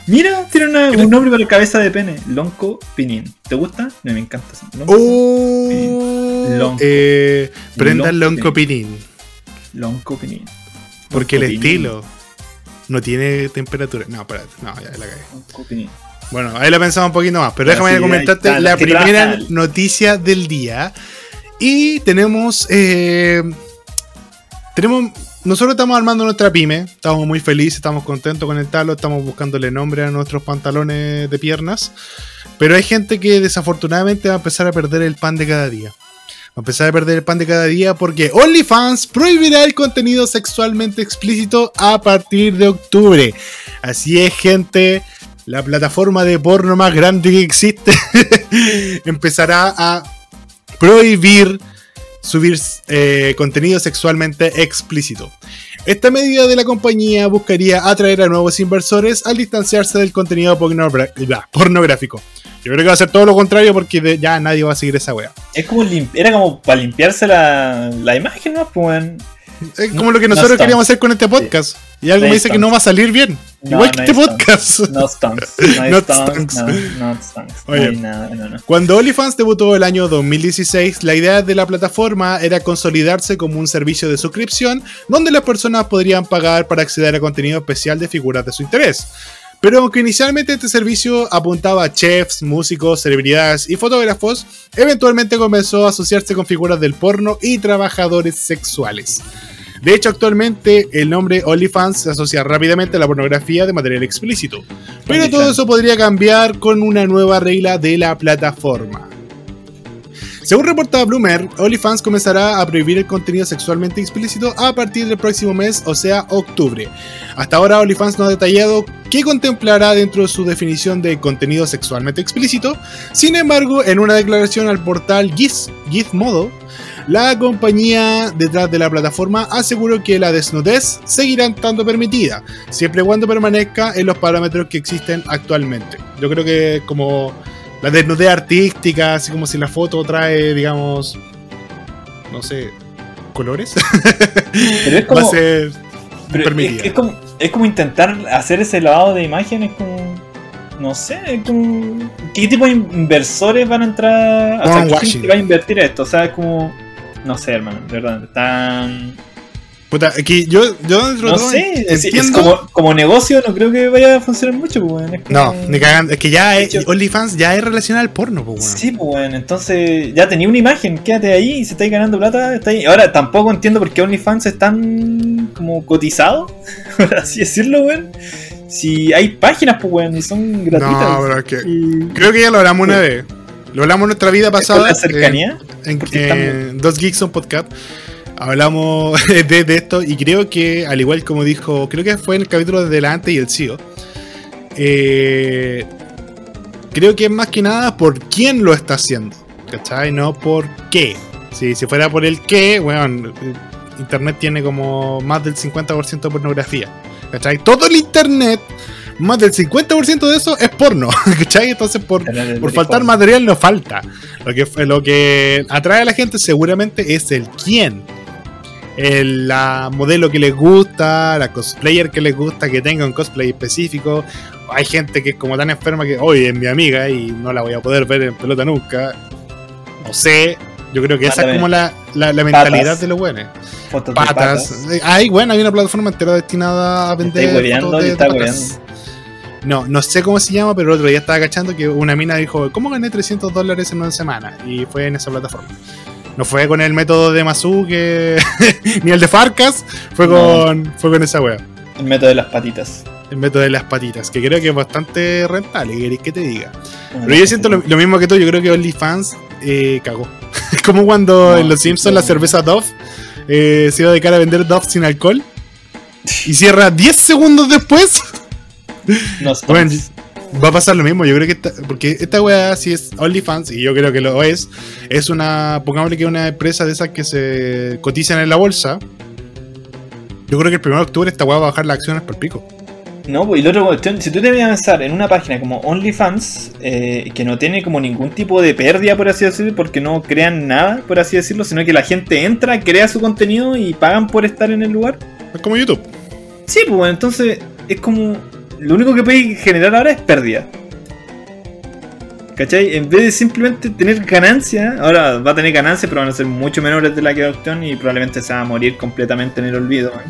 Mira, tiene una- un nombre para cabeza de pene. Lonco Pinin. ¿Te gusta? No, me encanta. Lonco, Oh, Lonco. eh, prenda Lonco pinín, Lonco Pinin. porque el Pinin. estilo no tiene temperatura. No, espérate, no, ya la cagué. Lonco Pinin. Bueno, ahí lo pensamos un poquito más, pero déjame sí, comentarte está, la la primera trabaja. noticia del día. Y tenemos. eh, tenemos. Nosotros estamos armando nuestra pyme, estamos muy felices, estamos contentos con el talo, estamos buscándole nombre a nuestros pantalones de piernas. Pero hay gente que desafortunadamente va a empezar a perder el pan de cada día. Va a empezar a perder el pan de cada día porque OnlyFans prohibirá el contenido sexualmente explícito a partir de octubre. Así es, gente. La plataforma de porno más grande que existe empezará a prohibir subir eh, contenido sexualmente explícito. Esta medida de la compañía buscaría atraer a nuevos inversores al distanciarse del contenido pornográfico. Yo creo que va a ser todo lo contrario porque ya nadie va a seguir esa wea. Es como era como para limpiarse la, imagen, ¿no? Pues. Es como lo que No nosotros stunts. queríamos hacer con este podcast. Y algo No me dice que no va a salir bien. No, Igual que no este podcast. No stunts. No stunts. No, stunts. Oye. No nada, no, no. Cuando OnlyFans debutó el año 2016, la idea de la plataforma era consolidarse como un servicio de suscripción donde las personas podrían pagar para acceder a contenido especial de figuras de su interés. Pero aunque inicialmente este servicio apuntaba a chefs, músicos, celebridades y fotógrafos, eventualmente comenzó a asociarse con figuras del porno y trabajadores sexuales. De hecho, actualmente el nombre OnlyFans se asocia rápidamente a la pornografía de material explícito, Pero todo eso podría cambiar con una nueva regla de la plataforma. Según reporta Bloomer, OnlyFans comenzará a prohibir el contenido sexualmente explícito a partir del próximo mes, o sea, octubre. Hasta ahora OnlyFans no ha detallado qué contemplará dentro de su definición de contenido sexualmente explícito. Sin embargo, en una declaración al portal Giz, Gizmodo, la compañía detrás de la plataforma aseguró que la desnudez seguirá estando permitida, siempre y cuando permanezca en los parámetros que existen actualmente. Yo creo que como la desnudez artística, así como si la foto trae, digamos, no sé, colores. Pero es como, Va a ser permitida. es, es como, es como intentar hacer ese lavado de imagen, es como. No sé, es como. ¿Qué tipo de inversores van a entrar? O sea, ¿quién va a invertir esto? O sea, es como. No sé, hermano, de verdad. Están. Puta, que yo, yo dentro de No todo sé, es, como, como negocio, no creo que vaya a funcionar mucho, pues. Es No, como- ni cagando. Es que ya es, OnlyFans ya es relacionado al porno, pues, weón. Sí, pues bueno, entonces ya tenía una imagen, quédate ahí, y si estáis ganando plata, está ahí. Ahora tampoco entiendo por qué OnlyFans es tan como cotizado, por así decirlo, weón. Si hay páginas, pues weón, y son gratuitas. No, pero es que. y Creo que ya lo hablamos una vez. Lo hablamos en nuestra vida con pasada. la cercanía. En, en- Dos Geeks on Podcast. Hablamos de, de esto y creo que, al igual como dijo, creo que fue en el capítulo de Delante y el CEO. eh, creo que es más que nada por quién lo está haciendo. ¿Cachai? No por qué. Si, si fuera por el qué, bueno, Internet tiene como más del 50% de pornografía. ¿Cachai? Todo el Internet, más del 50% de eso es porno. ¿Cachai? Entonces, por, por faltar material no falta. Lo que, lo que atrae a la gente seguramente es el quién. El la modelo que les gusta, la cosplayer que les gusta, que tenga un cosplay específico. Hay gente que es como tan enferma que hoy es mi amiga y no la voy a poder ver en pelota nunca. No sé. Yo creo que esa es como la, la, la mentalidad Patas. de los buenos. Fotos Patas. Hay, bueno, hay una plataforma entera destinada a ¿Me vender. No, no sé cómo se llama, pero el otro día estaba cachando que una mina dijo, ¿cómo gané 300 dólares en una semana? Y fue en esa plataforma. No fue con el método de Masu que ni el de Farcas, fue No. con fue con esa wea. El método de las patitas. El método de las patitas, que creo que es bastante rentable, ¿qué querés que te diga? Pero yo siento lo, lo mismo que tú, yo creo que OnlyFans eh, cagó. Es como cuando No, en Los Simpsons la cerveza Dove eh, se iba de cara a vender Dove sin alcohol y cierra 10 segundos después. Bueno, va a pasar lo mismo. Yo creo que esta, porque esta weá, si es OnlyFans, y yo creo que lo es, es una, pongámosle que una empresa de esas que se cotizan en la bolsa. Yo creo que el 1 de octubre esta weá va a bajar las acciones por pico. No, pues y la otra cuestión, si tú te vas a pensar en una página como OnlyFans, eh, que no tiene como ningún tipo de pérdida, por así decirlo, porque no crean nada, por así decirlo, sino que la gente entra, crea su contenido y pagan por estar en el lugar. Es como YouTube. Sí, pues bueno, entonces es como. Lo único que puede generar ahora es pérdida. ¿Cachai? En vez de simplemente tener ganancia, ahora va a tener ganancias, pero van a ser mucho menores de la que opción y probablemente se va a morir completamente en el olvido. ¿eh?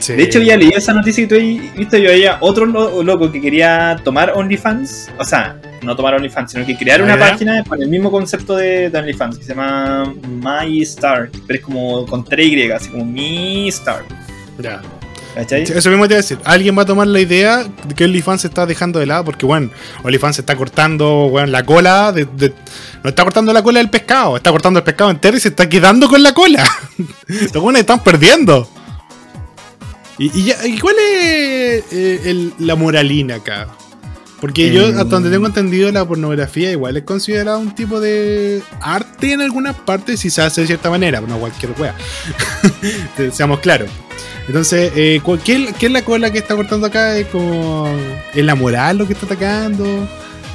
Sí. De hecho, ya leí esa noticia que tú visto. Yo había otro lo- loco que quería tomar OnlyFans. O sea, no tomar OnlyFans, sino que crear una Ah, ¿ya? página con el mismo concepto de, de OnlyFans, que se llama My Star. Pero es como con 3Y, así como Mi Star. Ya. Eso mismo te iba a decir. Alguien va a tomar la idea de que OnlyFans se está dejando de lado. Porque, bueno, OnlyFans se está cortando bueno, la cola. De, no está cortando la cola del pescado. Está cortando el pescado entero y se está quedando con la cola. Los buenos están perdiendo. ¿Y, cuál es eh, la moralina acá? Porque yo, Em. hasta donde tengo entendido, la pornografía igual es considerada un tipo de arte en algunas partes si se hace de cierta manera, no cualquier wea. Seamos claros. Entonces, eh, ¿cuál- ¿qué, qué es la cola que está cortando acá? ¿Es, como, ¿Es la moral lo que está atacando?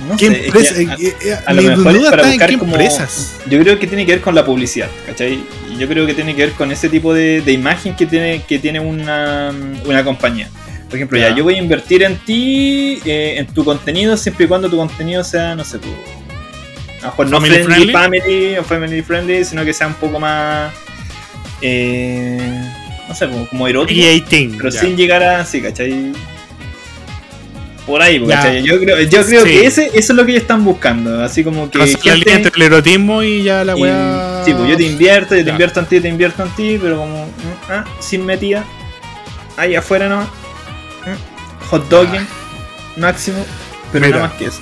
No ¿Qué sé, es empresa? que eh, a- eh, eh, a lo mejor es para en como- empresas. Yo creo que tiene que ver con la publicidad, ¿cachai? Yo creo que tiene que ver con ese tipo de, de imagen que tiene, que tiene una, una compañía. Por ejemplo, ya. Yo voy a invertir en ti, eh, en tu contenido, siempre y cuando tu contenido sea, no sé, tu, a lo mejor no Family friendly, friendly. family o family friendly, sino que sea un poco más, eh, no sé, como, como erótico, E18. pero ya. sin llegar a, sí, ¿cachai? Por ahí, Ya. ¿cachai? Yo creo, yo creo Sí. que ese, eso es lo que ellos están buscando, así como que... La gente- línea entre el erotismo y ya la wea. Sí, pues yo te invierto, yo te Ya. invierto en ti, te invierto en ti, pero como mm, ah, sin metida. Ahí afuera nomás. Hot dogging. máximo, pero Mira. nada más que eso.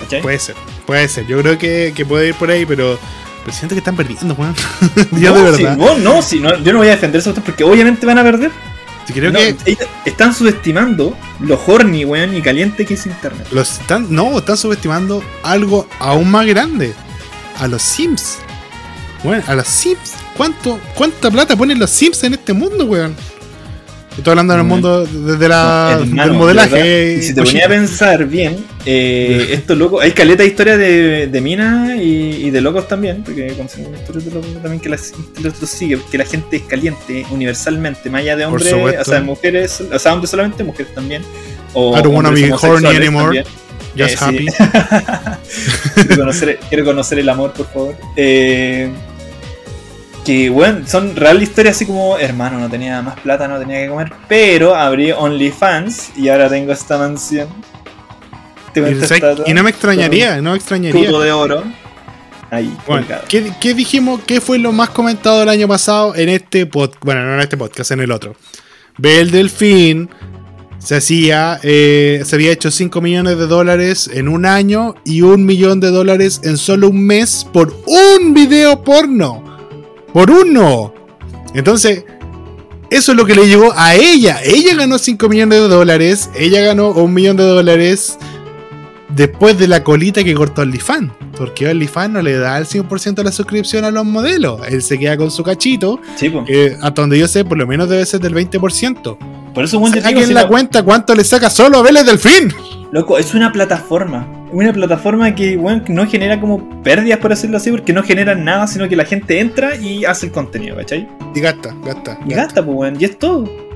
¿Cachai? Puede ser, puede ser. Yo creo que, que puede ir por ahí, pero, pero siento que están perdiendo, weón. Yo no, de si- verdad. no, no, si no, yo no voy a defender eso porque obviamente van a perder. Sí, creo No, que están subestimando lo horny, weón, y caliente que es internet. los están, no, están subestimando algo aún más grande. A los Sims. Bueno, a los Sims. ¿Cuánto, ¿Cuánta plata ponen los Sims en este mundo, weón? Estoy hablando en el mundo desde la, No, hermano, del de modelaje. Y si te ponía a pensar bien, eh, esto loco, hay caleta de historia de, de minas y, y de locos también, porque conocemos historias de locos también que las los, sigue, que la gente es caliente universalmente, más allá de hombres, o sea, de mujeres, o sea, hombres solamente, mujeres también. O I don't wanna be horny anymore. también. Just Eh, sí. happy. quiero, conocer, quiero conocer el amor, por favor. Eh, que, bueno, son real historias así como, hermano, no tenía más plata, no tenía que comer, pero abrí OnlyFans y ahora tengo esta mansión. Tengo Y, esta ¿sabes? estatua, y no me extrañaría, no me extrañaría. tubo de oro. Ahí, Bueno. ¿qué, qué dijimos? ¿Qué fue lo más comentado el año pasado en este podcast? Bueno, no en este podcast, en el otro. Ve el Delfín se hacía, eh, se había hecho 5 millones de dólares en un año y un millón de dólares en solo un mes por un video porno. Por uno. Entonces, eso es lo que le llegó a ella. Ella ganó 5 millones de dólares. Ella ganó un millón de dólares después de la colita que cortó OnlyFans. Porque OnlyFans no le da el 100% de la suscripción a los modelos. Él se queda con su cachito. Sí. Que hasta donde yo sé, por lo menos debe ser del 20%. Por eso, digo, Saquen si la cuenta cuánto le saca solo a Vélez Delfín. loco, es una plataforma. Una plataforma que, bueno, no genera como pérdidas, por decirlo así, porque no genera nada, sino que la gente entra y hace el contenido, ¿cachai? Y gasta, gasta. Y gasta, pues, weón, y es todo.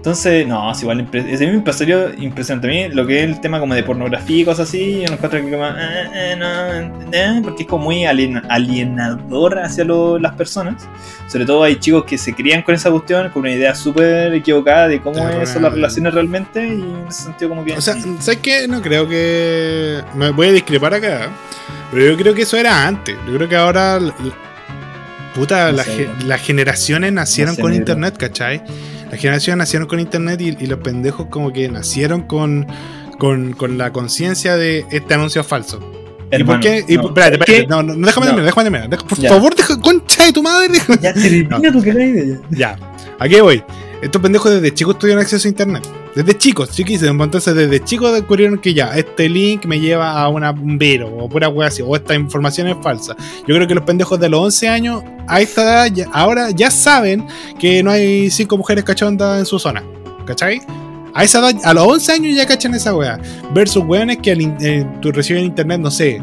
Entonces, no, es igual, es me impresionó impresionante. A mí lo que es el tema como de pornografía y cosas así, yo no encuentro que como, eh, eh, no, eh, porque es como muy alien- alienador hacia lo- las personas. Sobre todo hay chicos que se crían con esa cuestión, con una idea súper equivocada de cómo Terrible. son las relaciones realmente, y en ese sentido como que... O sea, ¿sabes qué? No creo que. Me voy a discrepar acá. Pero yo creo que eso era antes. Yo creo que ahora. Puta, No sé, las generaciones nacieron No sé, con internet, ¿cachai? Las generaciones nacieron con internet y, y los pendejos como que nacieron con, con, con la conciencia de este anuncio falso. ¿Y por qué? Y, no, espérate, es espérate, no, no, déjame No. terminar, déjame terminar. Por Ya. favor, deja, concha de tu madre. Ya termina tu idea. Ya, ¿a qué voy? Estos pendejos desde chicos tuvieron acceso a internet. Desde chicos, chiquísimos. Entonces, desde chicos descubrieron que ya, este link me lleva a una, un vero, o pura wea así, o esta información es falsa. Yo creo que los pendejos de los 11 años, a esta edad, ahora ya saben que no hay cinco mujeres cachondas en su zona. ¿Cachai? A esa edad, a los 11 años ya cachan esa wea. Versus weones que al in- eh, reciben internet, no sé,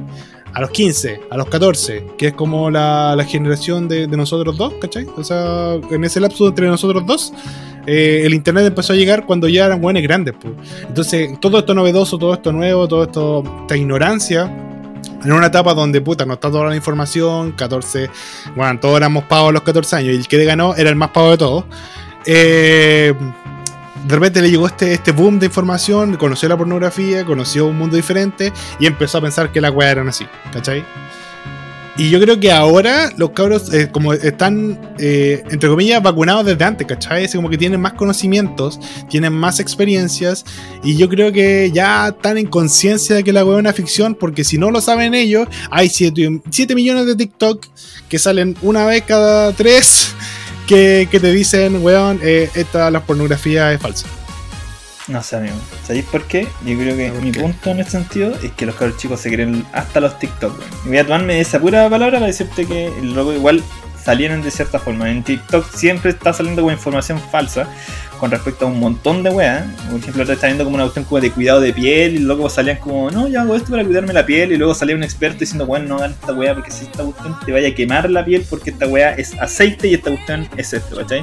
a los 15, a los 14, que es como la, generación de, de nosotros dos, ¿cachai? O sea, en ese lapso entre nosotros dos, eh, el internet empezó a llegar cuando ya eran buenos grandes. Pues. Entonces, todo esto novedoso, todo esto nuevo, todo esto, esta ignorancia, en una etapa donde, puta, no está toda la información, 14, bueno, todos éramos pavos a los 14 años, y el que ganó era el más pavo de todos. Eh, de repente le llegó este, este boom de información, conoció la pornografía, conoció un mundo diferente y empezó a pensar que las weas eran así, ¿cachai? Y yo creo que ahora los cabros, eh, como están, eh, entre comillas, vacunados desde antes, ¿cachai? Así como que tienen más conocimientos, tienen más experiencias, y yo creo que ya están en conciencia de que la wea es una ficción, porque si no lo saben ellos, hay 7 millones de TikTok que salen una vez cada tres que, que te dicen, weón, eh, esta la pornografía es falsa. No sé, amigo. ¿Sabéis por qué? Yo creo que ¿Por mi qué? punto en ese sentido es que los cabros chicos se creen hasta los TikTok, weón. Voy a tomarme esa pura palabra para decirte que luego igual salieron de cierta forma. En TikTok siempre está saliendo con información falsa con respecto a un montón de weas. Por ejemplo, ahora está viendo como una cuestión como de cuidado de piel y luego salían como, no, yo hago esto para cuidarme la piel y luego salía un experto diciendo, bueno, no hagan esta wea porque si esta cuestión te vaya a quemar la piel porque esta wea es aceite y esta cuestión es esto, ¿cachai?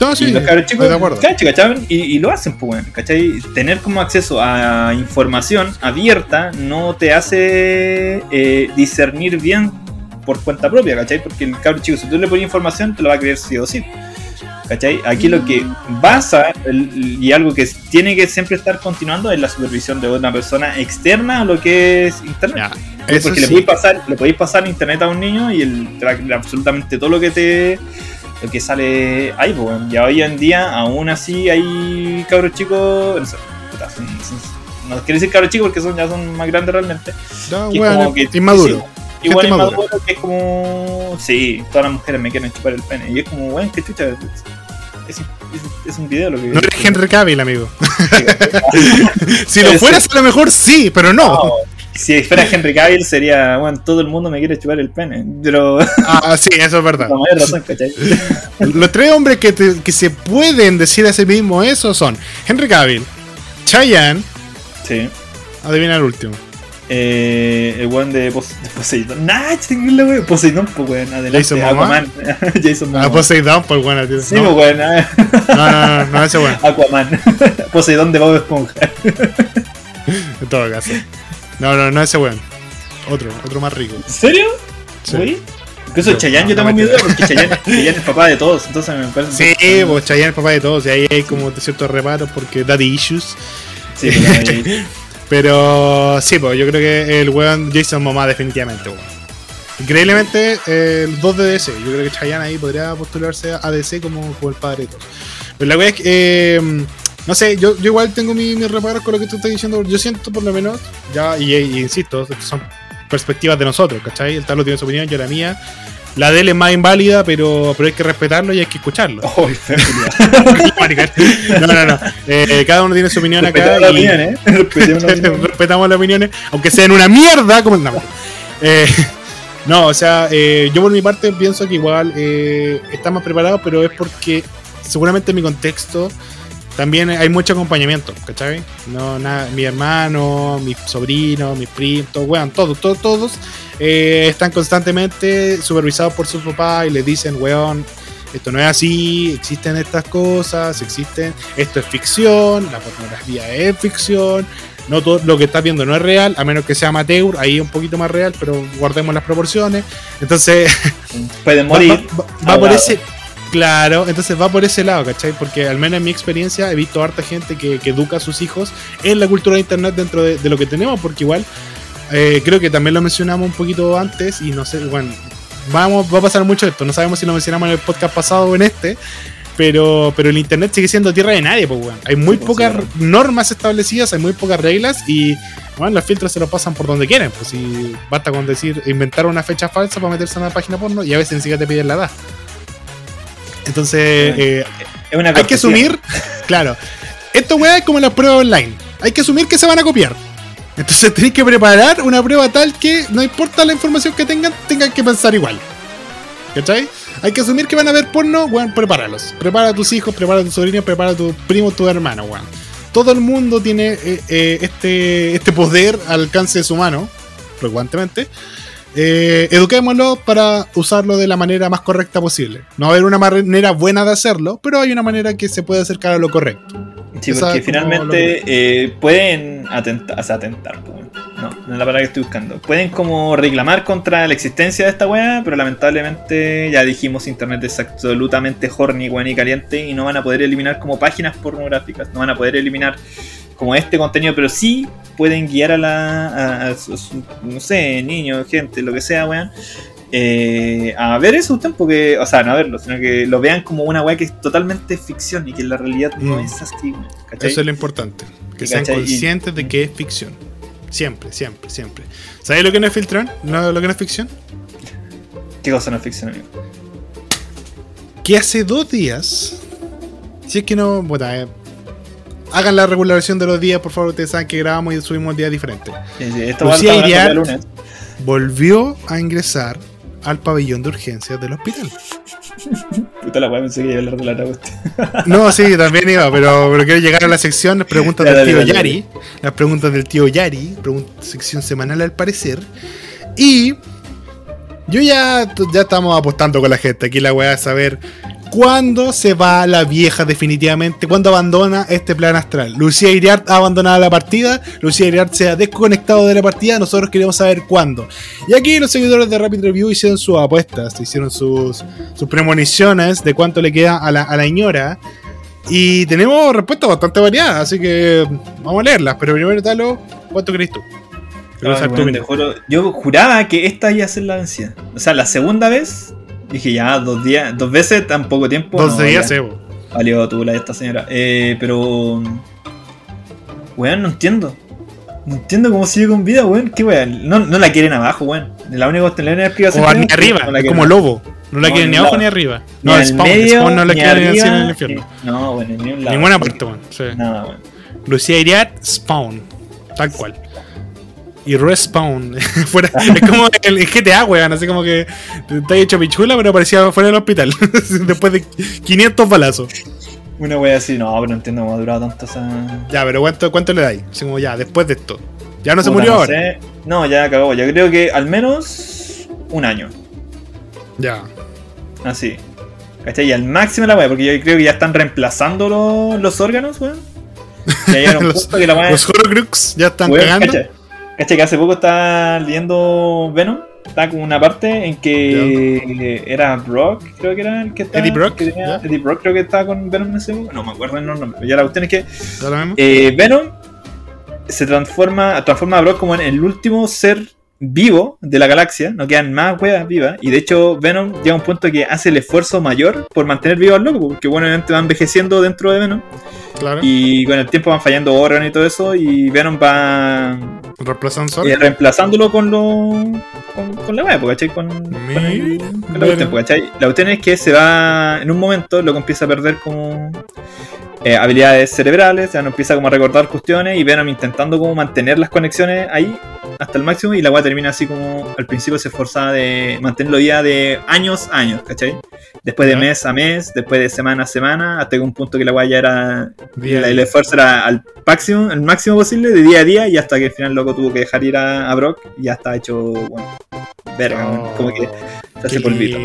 No, sí, y los cabros chicos. ¿cachai? Y, y lo hacen, pues, ¿cachai? Tener como acceso a información abierta no te hace eh, discernir bien por cuenta propia, ¿cachai? Porque el cabro chico, si tú le pones información, te lo va a creer sí o sí. ¿Cachai? Aquí lo que basa el- y algo que tiene que siempre estar continuando es la supervisión de una persona externa a lo que es Internet. Ya, Sí, porque le podéis pasar, le podéis pasar internet a un niño y creer absolutamente todo lo que te lo que sale ahí, pues, weón. y hoy en día aún así hay cabros chicos, no sé, puta, son- son- no quiero decir cabros chicos porque son, ya son más grandes realmente. No, que como que- inmaduro. sí, igual es madura. maduro que es como. Sí, todas las mujeres me quieren chupar el pene. Y es como, weón, qué chucha. Es, es, es- es un video lo que. No eres Henry Cavill, amigo. Si lo fueras, a lo mejor sí, pero no. no, Si fuera Henry Cavill sería, bueno, todo el mundo me quiere chupar el pene. Pero, Ah, sí, eso es verdad. Los tres hombres que, te- que se pueden decir a sí mismo eso son Henry Cavill, Chayanne, Sí. adivina el último. Eh, el weón de, de Poseidon. Nah, chingue weón. Poseidon, pues weón. Adelante. Jason. Aquaman. Jason Ah, Momoa. Poseidon, pues bueno, tío. Sí, no, pues weón. ah. no, no, no, no, ese bueno, Aquaman. Poseidón de Bob Esponja. en todo caso. No, no, no ese weón. Otro, otro más rico. ¿En serio? Sí. Güey. Incluso Chayanne, yo tengo no mi me duda porque Chayanne, Chayanne es papá de todos. Entonces me parece. Sí, pues Chayanne es papá de todos, y ahí hay como ciertos reparos porque daddy issues. Sí, ahí- Pero sí, pues yo creo que el weón Jason Momoa definitivamente. Increíblemente, eh, el 2 de DC. Yo creo que Chayanne ahí podría postularse a DC como, como el padre de todos. Pero la weá es que, eh, no sé, yo, yo igual tengo mis mi reparos con lo que tú estás diciendo. Yo siento por lo menos, ya, y, y insisto, son perspectivas de nosotros, ¿cachai? El Talo tiene su opinión, yo la mía. La de él es más inválida, pero, pero hay que respetarlo y hay que escucharlo. Maricón. no, no, no. Eh, cada uno tiene su opinión acá. Respetemos la y- opinión, ¿eh? Respetemos la opinión. respetamos las opiniones, aunque sean una mierda como no, eh, no, o sea, eh, yo por mi parte pienso que igual eh, estamos preparados, pero es porque seguramente en mi contexto también hay mucho acompañamiento, ¿cachai? No, nada, mi hermano, mis sobrinos, mis primos, weón, todos, todos, todos eh, están constantemente supervisados por sus papás y les dicen, weón, esto no es así, existen estas cosas, existen, esto es ficción, la pornografía es ficción, no todo lo que estás viendo no es real, a menos que sea amateur, ahí es un poquito más real, pero guardemos las proporciones. Entonces, Pueden morir. va- va- va por ese. Claro, entonces va por ese lado, ¿cachai? Porque al menos en mi experiencia he visto harta gente que, que educa a sus hijos en la cultura de internet dentro de, de lo que tenemos, porque igual eh, creo que también lo mencionamos un poquito antes y no sé, bueno, vamos, va a pasar mucho esto, no sabemos si lo mencionamos en el podcast pasado o en este, pero, pero el internet sigue siendo tierra de nadie, pues, weón. Hay muy Sí, pues, pocas sí, normas establecidas, hay muy pocas reglas y bueno, los filtros se los pasan por donde quieren, pues si basta con decir inventar una fecha falsa para meterse en una página porno y a veces ni siquiera te piden la edad. Entonces, eh, Es una hay que asumir, claro, esto weá es como la prueba online. Hay que asumir que se van a copiar. Entonces tenéis que preparar una prueba tal que no importa la información que tengan, tengan que pensar igual. ¿Cachai? Hay que asumir que van a ver porno, weón, prepáralos. Prepara a tus hijos, prepara a tus sobrinos, prepara a tus primos, tus hermanos, weón. Todo el mundo tiene eh, eh, este, este poder al alcance de su mano, frecuentemente. Eh, eduquémoslo para usarlo de la manera más correcta posible. No va a haber una manera buena de hacerlo, pero hay una manera que se puede acercar a lo correcto. Sí, Esa porque finalmente eh, pueden atentar, o sea, atentar, pues, no, no es la palabra que estoy buscando. Pueden como reclamar contra la existencia de esta weá, pero lamentablemente ya dijimos internet es absolutamente horny, weón y caliente y no van a poder eliminar como páginas pornográficas, no van a poder eliminar como este contenido, pero sí pueden guiar a la, a, a sus, no sé, niños, gente, lo que sea, weón. eh, a ver eso usted, porque, o sea, no a verlo, sino que lo vean como una weá que es totalmente ficción y que en la realidad no Mm. es así, weón, ¿cachai? Eso es lo importante. Que sean conscientes de que es ficción. Siempre, siempre, siempre. ¿Sabéis lo que no es filtrar? ¿No, lo que no es ficción? ¿Qué cosa no es ficción, amigo? Que hace dos días. Si es que no. Bueno, eh, hagan la regularización de los días, por favor. Ustedes saben que grabamos y subimos días diferentes. Sí, sí, esto Lucía lunes. Volvió a ingresar al pabellón de urgencias del hospital. Puta la weá, pensé que iba a hablar de la. No, sí, también iba, pero, pero quiero llegar a la sección las preguntas del tío Yari. Las preguntas del tío Yari, sección semanal al parecer. Y yo ya, ya estamos apostando con la gente. Aquí la weá es saber cuándo se va la vieja definitivamente, cuándo abandona este plan astral. Lucía Iriart ha abandonado la partida, Lucía Iriart se ha desconectado de la partida, nosotros queremos saber cuándo. Y aquí los seguidores de Rapid Review hicieron sus apuestas, hicieron sus, sus premoniciones de cuánto le queda a la, a la ñora. Y tenemos respuestas bastante variadas, así que vamos a leerlas. Pero primero, Talo, ¿cuánto crees tú? Ay, juro, yo juraba que esta iba a ser la vencida. O sea, la segunda vez, dije ya, dos días, dos veces tan poco tiempo. Dos no, días, bo. Valió tu la de esta señora. Eh, pero. Weón, no entiendo. No entiendo cómo sigue con vida, weón. ¿Qué weón? No, no la quieren abajo, weón. La única cuestión la quieren privación. O ni arriba, no es como lobo. No la quieren ni abajo ni arriba. No, ni Spawn, medio, Spawn no la ni quieren arriba, en el infierno. ni- No, weón, ni un lado. Ninguna parte, weón. Nada, weón. Lucía Iriart, Spawn. Tal cual. Y Respawn. fuera, es como el, el GTA, weón. Así como que te has hecho pichula, pero parecía fuera del hospital. Después de 500 balazos. Una wea así, no, pero no entiendo cómo ha durado tanto esa. Ya, pero ¿cuánto, cuánto le dais? Así como ya, después de esto. Ya no se murió no ahora. sé. No, ya cagó. Yo creo que al menos un año. Ya. Así. ¿Cachai? Y al máximo la wea, porque yo creo que ya están reemplazando los, los órganos, weón. Ya llegaron Los- punto que la wea. Los Horcrux ya están weón, cagando. ¿cachai? ¿Cachai? Que hace poco estaba leyendo Venom. Estaba como una parte en que era Brock, creo que era el que estaba. Eddie Brock, que tenía- ya. Eddie Brock creo que estaba con Venom en ese momento. No me acuerdo el nombre. Ya la cuestión es que eh, Venom se transforma, transforma a Brock como en el último ser vivo de la galaxia. No quedan más weas vivas. Y de hecho, Venom llega a un punto que hace el esfuerzo mayor por mantener vivo al loco. Porque bueno, obviamente va envejeciendo dentro de Venom. claro. Y con el tiempo van fallando órganos y todo eso. Y Venom va Reemplazando eh, reemplazándolo con lo. con, con la po, ¿cachai? Con, con, el- con la cuestión, ¿cachai? La cuestión es que se va. En un momento, loco empieza a perder como. Eh, habilidades cerebrales, ya no empieza como a recordar cuestiones y Venom intentando como mantener las conexiones ahí hasta el máximo y la weá termina así como al principio se esforzaba de mantenerlo ya de años a años, ¿cachai? Después de mes a mes, después de semana a semana, hasta que un punto que la weá ya era el, esfuerzo era al máximo, el máximo posible de día a día y hasta que al final loco tuvo que dejar ir a, a Brock y ya está hecho, bueno, verga, Oh, como que se hace qué, polvito.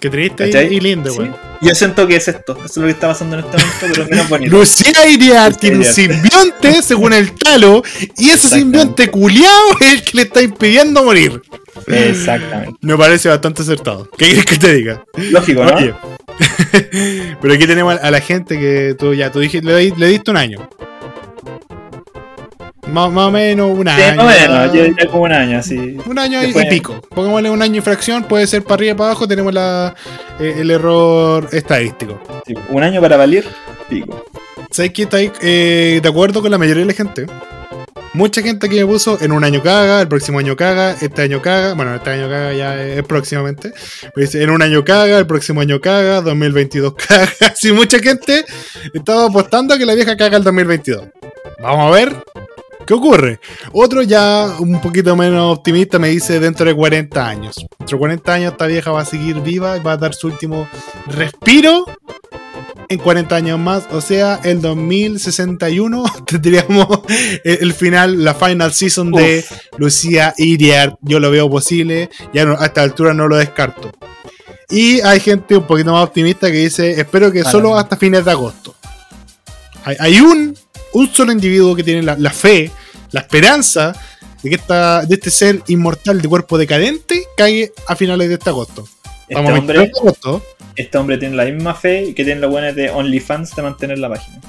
qué triste y- lindo, Sí. weón. Yo siento que es esto, eso es lo que está pasando en este momento, pero menos bonito. Lucía Iriart tiene un simbionte, según el talo, y ese simbionte culiao es el que le está impidiendo morir. Exactamente. Me parece bastante acertado. ¿Qué quieres que te diga? Lógico, ¿no? Oye. Pero aquí tenemos a la gente que tú ya tú dijiste, le, le diste un año. Más, más o menos un Sí, año. más o menos, yo diría como un año así. Un año y- Después- y pico. Pongámosle un año y fracción, puede ser para arriba y para abajo, tenemos la, eh, el error estadístico. Sí, un año para valer, pico. ¿Sabes qué? Está ahí, eh, de acuerdo con la mayoría de la gente. Mucha gente que me puso en un año caga, el próximo año caga, este año caga, bueno, este año caga ya es próximamente. Pero dice, en un año caga, el próximo año caga, 2022 caga. Así mucha gente estaba apostando a que la vieja caga el 2022. Vamos a ver qué ocurre. Otro ya un poquito menos optimista me dice dentro de 40 años. Dentro de 40 años esta vieja va a seguir viva y va a dar su último respiro en 40 años más, o sea, el 2061 tendríamos el, final, la final season de Lucía Iriart. Yo lo veo posible, ya no- a esta altura no lo descarto. Y hay gente un poquito más optimista que dice, espero que solo hasta fines de agosto. Hay, hay un, un solo individuo que tiene la, la fe, la esperanza de que esta, de este ser inmortal de cuerpo decadente caiga a finales de este agosto. Este Vamos hombre, agosto. este hombre tiene la misma fe que tienen los buenos de OnlyFans de mantener la página.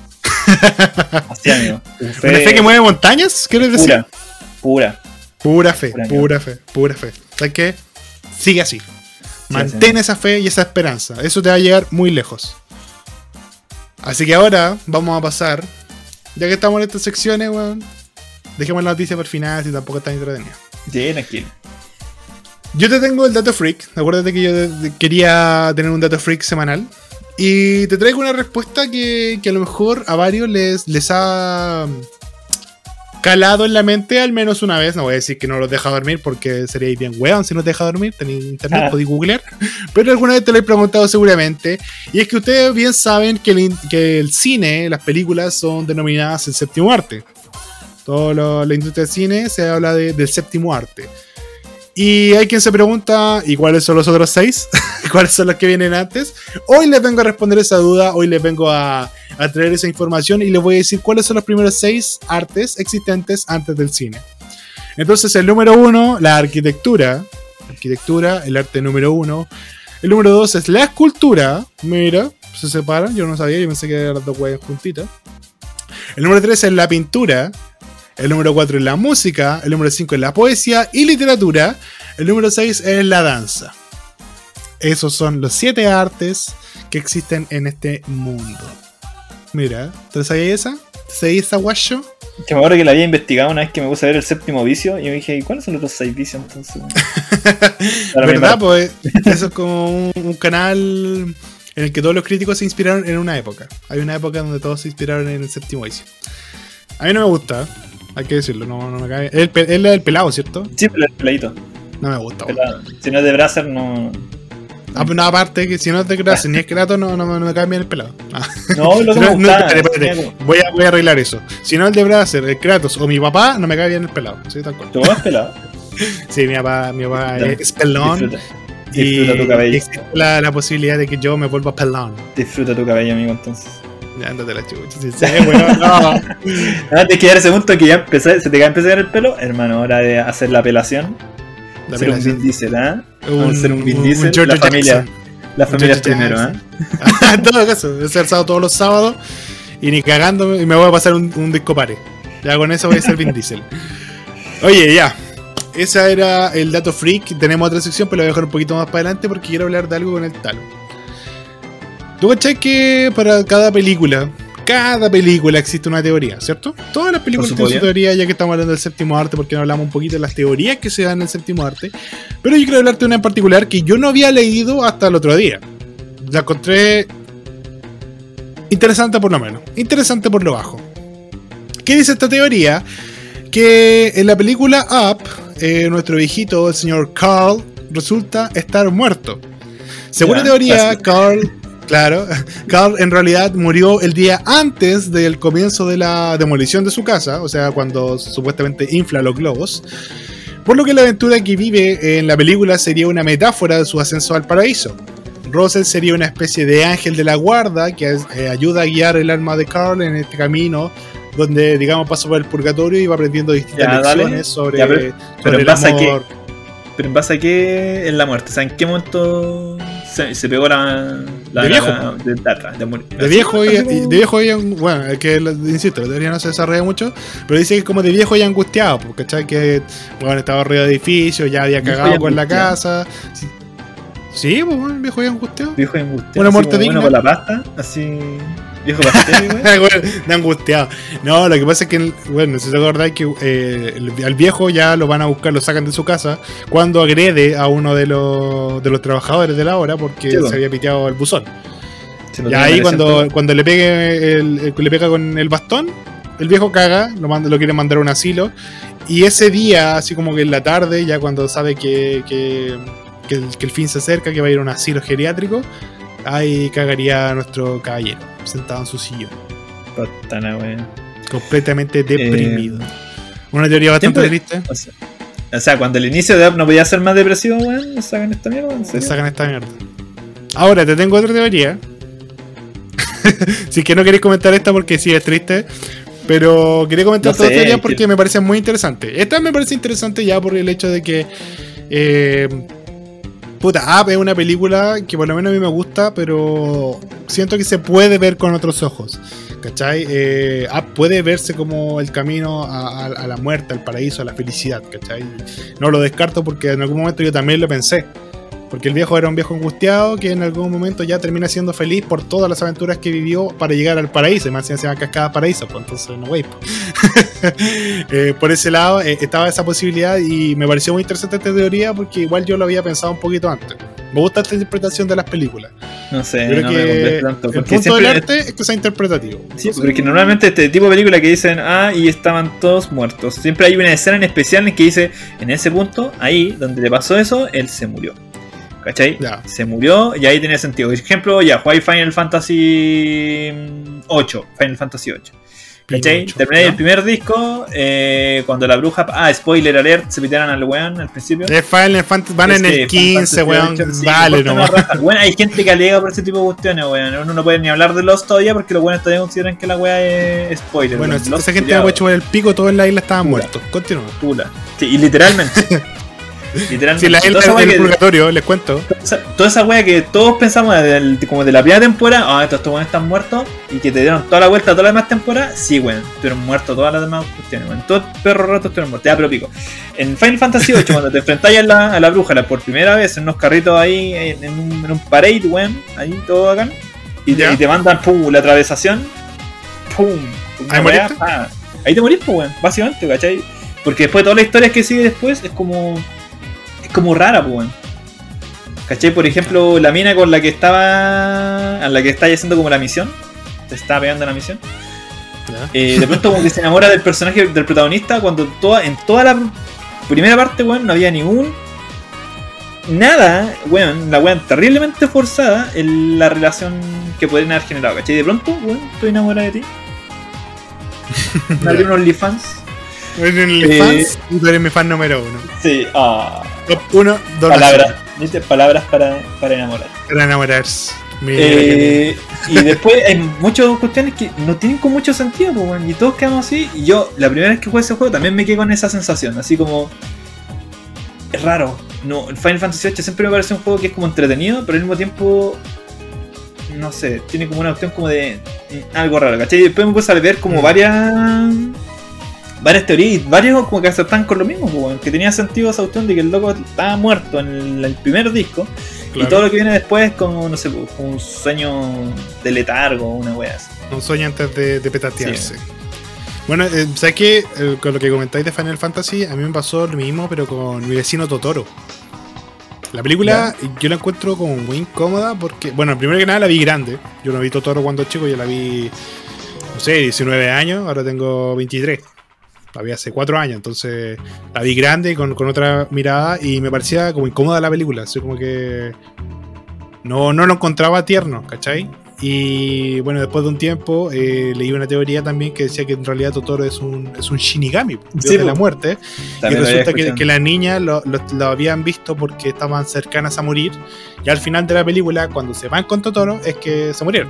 Así, amigo. Su ¿Una fe que mueve montañas? ¿Quieres decir? pura. Pura. Pura fe, Pura pura fe, pura fe. ¿Sabes qué? Sigue así. Mantén sí. esa fe y esa esperanza. Eso te va a llegar muy lejos. Así que ahora vamos a pasar. Ya que estamos en estas secciones, weón. Dejemos la noticia por final si tampoco está entretenida. Sí, tranquilo. Yo te tengo el dato freak. Acuérdate que yo quería tener un dato freak semanal. Y te traigo una respuesta que, que a lo mejor a varios les, les ha calado en la mente al menos una vez. No voy a decir que no los deja dormir porque sería bien weón si no te deja dormir. Tenéis internet, Ah. podéis googlear. Pero alguna vez te lo he preguntado seguramente. Y es que ustedes bien saben que el, in- que el cine, las películas son denominadas el séptimo arte. Toda lo- la industria del cine se habla de- del séptimo arte. Y hay quien se pregunta, ¿y cuáles son los otros seis? ¿Cuáles son los que vienen antes? Hoy les vengo a responder esa duda, hoy les vengo a, traer esa información y les voy a decir cuáles son los primeros seis artes existentes antes del cine. Entonces, el número uno, la arquitectura. Arquitectura, el arte número uno. El número dos es la escultura. Mira, se separan, yo no sabía, yo pensé que eran dos huellas juntitas. El número tres es la pintura. El número 4 es la música. El número 5 es la poesía y literatura. El número 6 es la danza. Esos son los 7 artes que existen en este mundo. Mira, ¿te sabías esa? ¿Te sabías esa guacho? Que me acuerdo que la había investigado una vez que me puse a ver el séptimo vicio y me dije, ¿y cuáles son los otros seis vicios entonces? ¿Verdad? Pues eso es como un, un canal en el que todos los críticos se inspiraron en una época. Hay una época donde todos se inspiraron en el séptimo vicio. A mí no me gusta, hay que decirlo, no, no me cae. Pe- él es el pelado, ¿cierto? Sí, pero el peladito. No me gusta. pelado. Si no es de Bracer, no. Ah, no, aparte que si no es de Kratos ni es Kratos, no, no, me- no me cae bien el pelado. Ah. No, lo que Si me no- no, espérate, espérate. Voy, a, voy a arreglar eso. Si no el de Bracer, el Kratos o mi papá, no me cae bien el pelado. Sí, tal cual. Tu papá es pelado. Sí, mi papá, mi papá es pelón. Disfruta. Y, Disfruta tu cabello. y existe la, la posibilidad de que yo me vuelva pelón. Disfruta tu cabello, amigo, entonces. Ya, ándate la chucha. Sí, sí, weón, no. Antes de llegar a ese punto que ya empecé, se te cae empezar el pelo, hermano, hora de hacer la apelación. La ser un. Vin Diesel, ¿ah? Un- a ser un Vin Diesel, un la familia, Jackson. la familia George primero, ¿ah? Jackson. en todo caso, he sábado todos los sábados y ni cagando y me voy a pasar un, un disco pare. Ya con eso voy a ser Vin Diesel. Oye, ya. Esa era el dato freak. Tenemos otra sección, pero la voy a dejar un poquito más para adelante porque quiero hablar de algo con el talo. ¿Tú cachai que para cada película, cada película existe una teoría, ¿cierto? Todas las películas tienen su teoría, ya que estamos hablando del séptimo arte, porque no hablamos un poquito de las teorías que se dan en el séptimo arte. Pero yo quiero hablarte de una en particular que yo no había leído hasta el otro día. La encontré interesante por lo menos, interesante por lo bajo. ¿Qué dice esta teoría? Que en la película Up, eh, nuestro viejito, el señor Carl, resulta estar muerto. Según la teoría. Carl, claro, Carl en realidad murió el día antes del comienzo de la demolición de su casa, o sea, cuando supuestamente infla los globos. Por lo que la aventura que vive en la película sería una metáfora de su ascenso al paraíso. Russell sería una especie de ángel de la guarda que eh, ayuda a guiar el alma de Carl en este camino donde, digamos, pasa por el purgatorio y va aprendiendo distintas Ya, dale. lecciones sobre, Ya, pero- sobre pero el base a amor. Pero en base a qué es la muerte, o sea, en qué momento se, se pegó la. La De viejo. la- de, de- de. De viejo, y, de viejo y, bueno, es que insisto, la teoría no se desarrolla mucho, pero dice que es como de viejo y angustiado, porque ¿cachai? Que bueno, estaba arriba de edificios, ya había cagado con la casa. Sí, pues bueno, viejo y angustiado. Viejo y angustiado. Una muerte digna. Bueno, con la pasta, así. Viejo de angustiado. No, lo que pasa es que, bueno, si te acordás que eh, el- al viejo ya lo van a buscar, lo sacan de su casa cuando agrede a uno de los, de los trabajadores de la obra porque se había piteado el buzón. Y ahí cuando, cuando le pegue el, el- le pega con el bastón, el viejo caga, lo, manda, lo quiere mandar a un asilo. Y ese día, así como que en la tarde, ya cuando sabe que, que, que el, que el fin se acerca, que va a ir a un asilo geriátrico, ahí cagaría nuestro caballero, sentado en su sillón, güey. completamente deprimido. Una teoría bastante triste. O sea, o sea, cuando el inicio de Up no podía ser más depresivo, weón, nos sacan esta mierda, en sacan esta mierda. Ahora, te tengo otra teoría. si es que no queréis comentar esta porque sí es triste. Pero quería comentar No todas sé, teorías que- porque me parecen muy interesantes. Esta me parece interesante ya por el hecho de que. eh, puta, Up es una película que por lo menos a mí me gusta, pero siento que se puede ver con otros ojos. ¿Cachai? Eh, Up puede verse como el camino a- a la muerte, al paraíso, a la felicidad. ¿Cachai? No lo descarto porque en algún momento yo también lo pensé. Porque el viejo era un viejo angustiado que en algún momento ya termina siendo feliz por todas las aventuras que vivió para llegar al paraíso. Y más encima se llama cascada paraíso, pues entonces no wey. pues. Eh, por ese lado eh, estaba esa posibilidad y me pareció muy interesante esta teoría porque igual yo lo había pensado un poquito antes. Me gusta esta interpretación de las películas. No sé, creo no me que convence tanto. el Porque punto del arte es que sea interpretativo. Sí, porque normalmente este tipo de película que dicen, ah, y estaban todos muertos. Siempre hay una escena en especial en que dice, en ese punto, ahí, donde le pasó eso, él se murió. ¿Cachai? Se murió y ahí tenía sentido. Por ejemplo, ya, jugáis Final Fantasy 8. Final Fantasy 8. ¿Cachai? ¿ya? el primer disco, eh, cuando la bruja... Ah, spoiler alert, se pitearon al weón al principio. Es Final Fantasy, van en el que 15, Final weón. Sí, Vale, raja. Bueno, hay gente que alega por ese tipo de cuestiones, weón. Uno no puede ni hablar de Lost todavía porque los buenos todavía consideran que la weá es spoiler. Bueno, weón. esa gente chupar el pico, todos en la isla estaban muertos. Continúa. pula. Sí, y literalmente. literalmente. Si la isla del que- purgatorio, les cuento. toda esa- wea que todos pensamos como de la primera temporada, ah, estos estos weones están muertos, y que te dieron toda la vuelta a todas las demás temporadas, sí, weón, estuvieron muertos todas las demás cuestiones, weón. Todos perros ratos estuvieron muertos, ya, pero pico. En Final Fantasy VIII, cuando te enfrentáis a la, a la bruja la- por primera vez en unos carritos ahí, en, en un, en un parade, weón, ahí todo acá, y te, Ya. y te mandan, pum, la atravesación, pum, ¿Ahí wea, pa. ahí te morís, pues, weón, básicamente, ¿cachai? Porque después todas las historias que sigue después es como. Es como rara, pues, weón. ¿Cachai? Por ejemplo, la mina con la que estaba. A la que está haciendo como la misión. Se estaba pegando la misión. Eh, de pronto como que se enamora del personaje del protagonista cuando toda, en toda la primera parte, weón, no había ningún nada, weón, la weón terriblemente forzada en la relación que podrían haber generado, ¿cachai? De pronto, weón, estoy enamorada de ti. Me abrí un OnlyFans. En el Eh, fans, tú eres mi fan número uno. Sí, ah, Top 1, palabras, ¿viste? Palabras para, para enamorar. Para enamorarse. Eh, y después hay muchas cuestiones que no tienen con mucho sentido, pues, y todos quedamos así. Y yo, la primera vez que jugué ese juego, también me quedé con esa sensación, así como. Es raro. No, Final Fantasy VIII siempre me parece un juego que es como entretenido, pero al mismo tiempo. No sé, tiene como una opción como de. mm, algo raro, ¿cachai? Y después me puse a ver como Mm. varias. Varias teorías y varios como que aceptan con lo mismo, pues, que tenía sentido esa opción de que el loco estaba muerto en el, el primer disco. claro, Y todo lo que viene después es como, no sé, como un sueño de letargo, una wea así. Un sueño antes de, de petatearse. Bueno, eh, ¿sabes qué? Eh, con lo que comentáis de Final Fantasy, a mí me pasó lo mismo, pero con mi vecino Totoro. La película yo la encuentro como muy incómoda porque, bueno, primero que nada la vi grande. Yo no vi Totoro cuando chico, yo la vi, no sé, 19 años, ahora tengo 23. La vi hace 4 años, entonces la vi grande con, con otra mirada y me parecía como incómoda la película. Así como que no, no lo encontraba tierno, ¿cachai? Y bueno, después de un tiempo eh, leí una teoría también que decía que en realidad Totoro es un, es un Shinigami, dios Sí, de la muerte. Y resulta que, que la niña lo, lo- lo habían visto porque estaban cercanas a morir. Y al final de la película, cuando se van con Totoro, es que se murieron.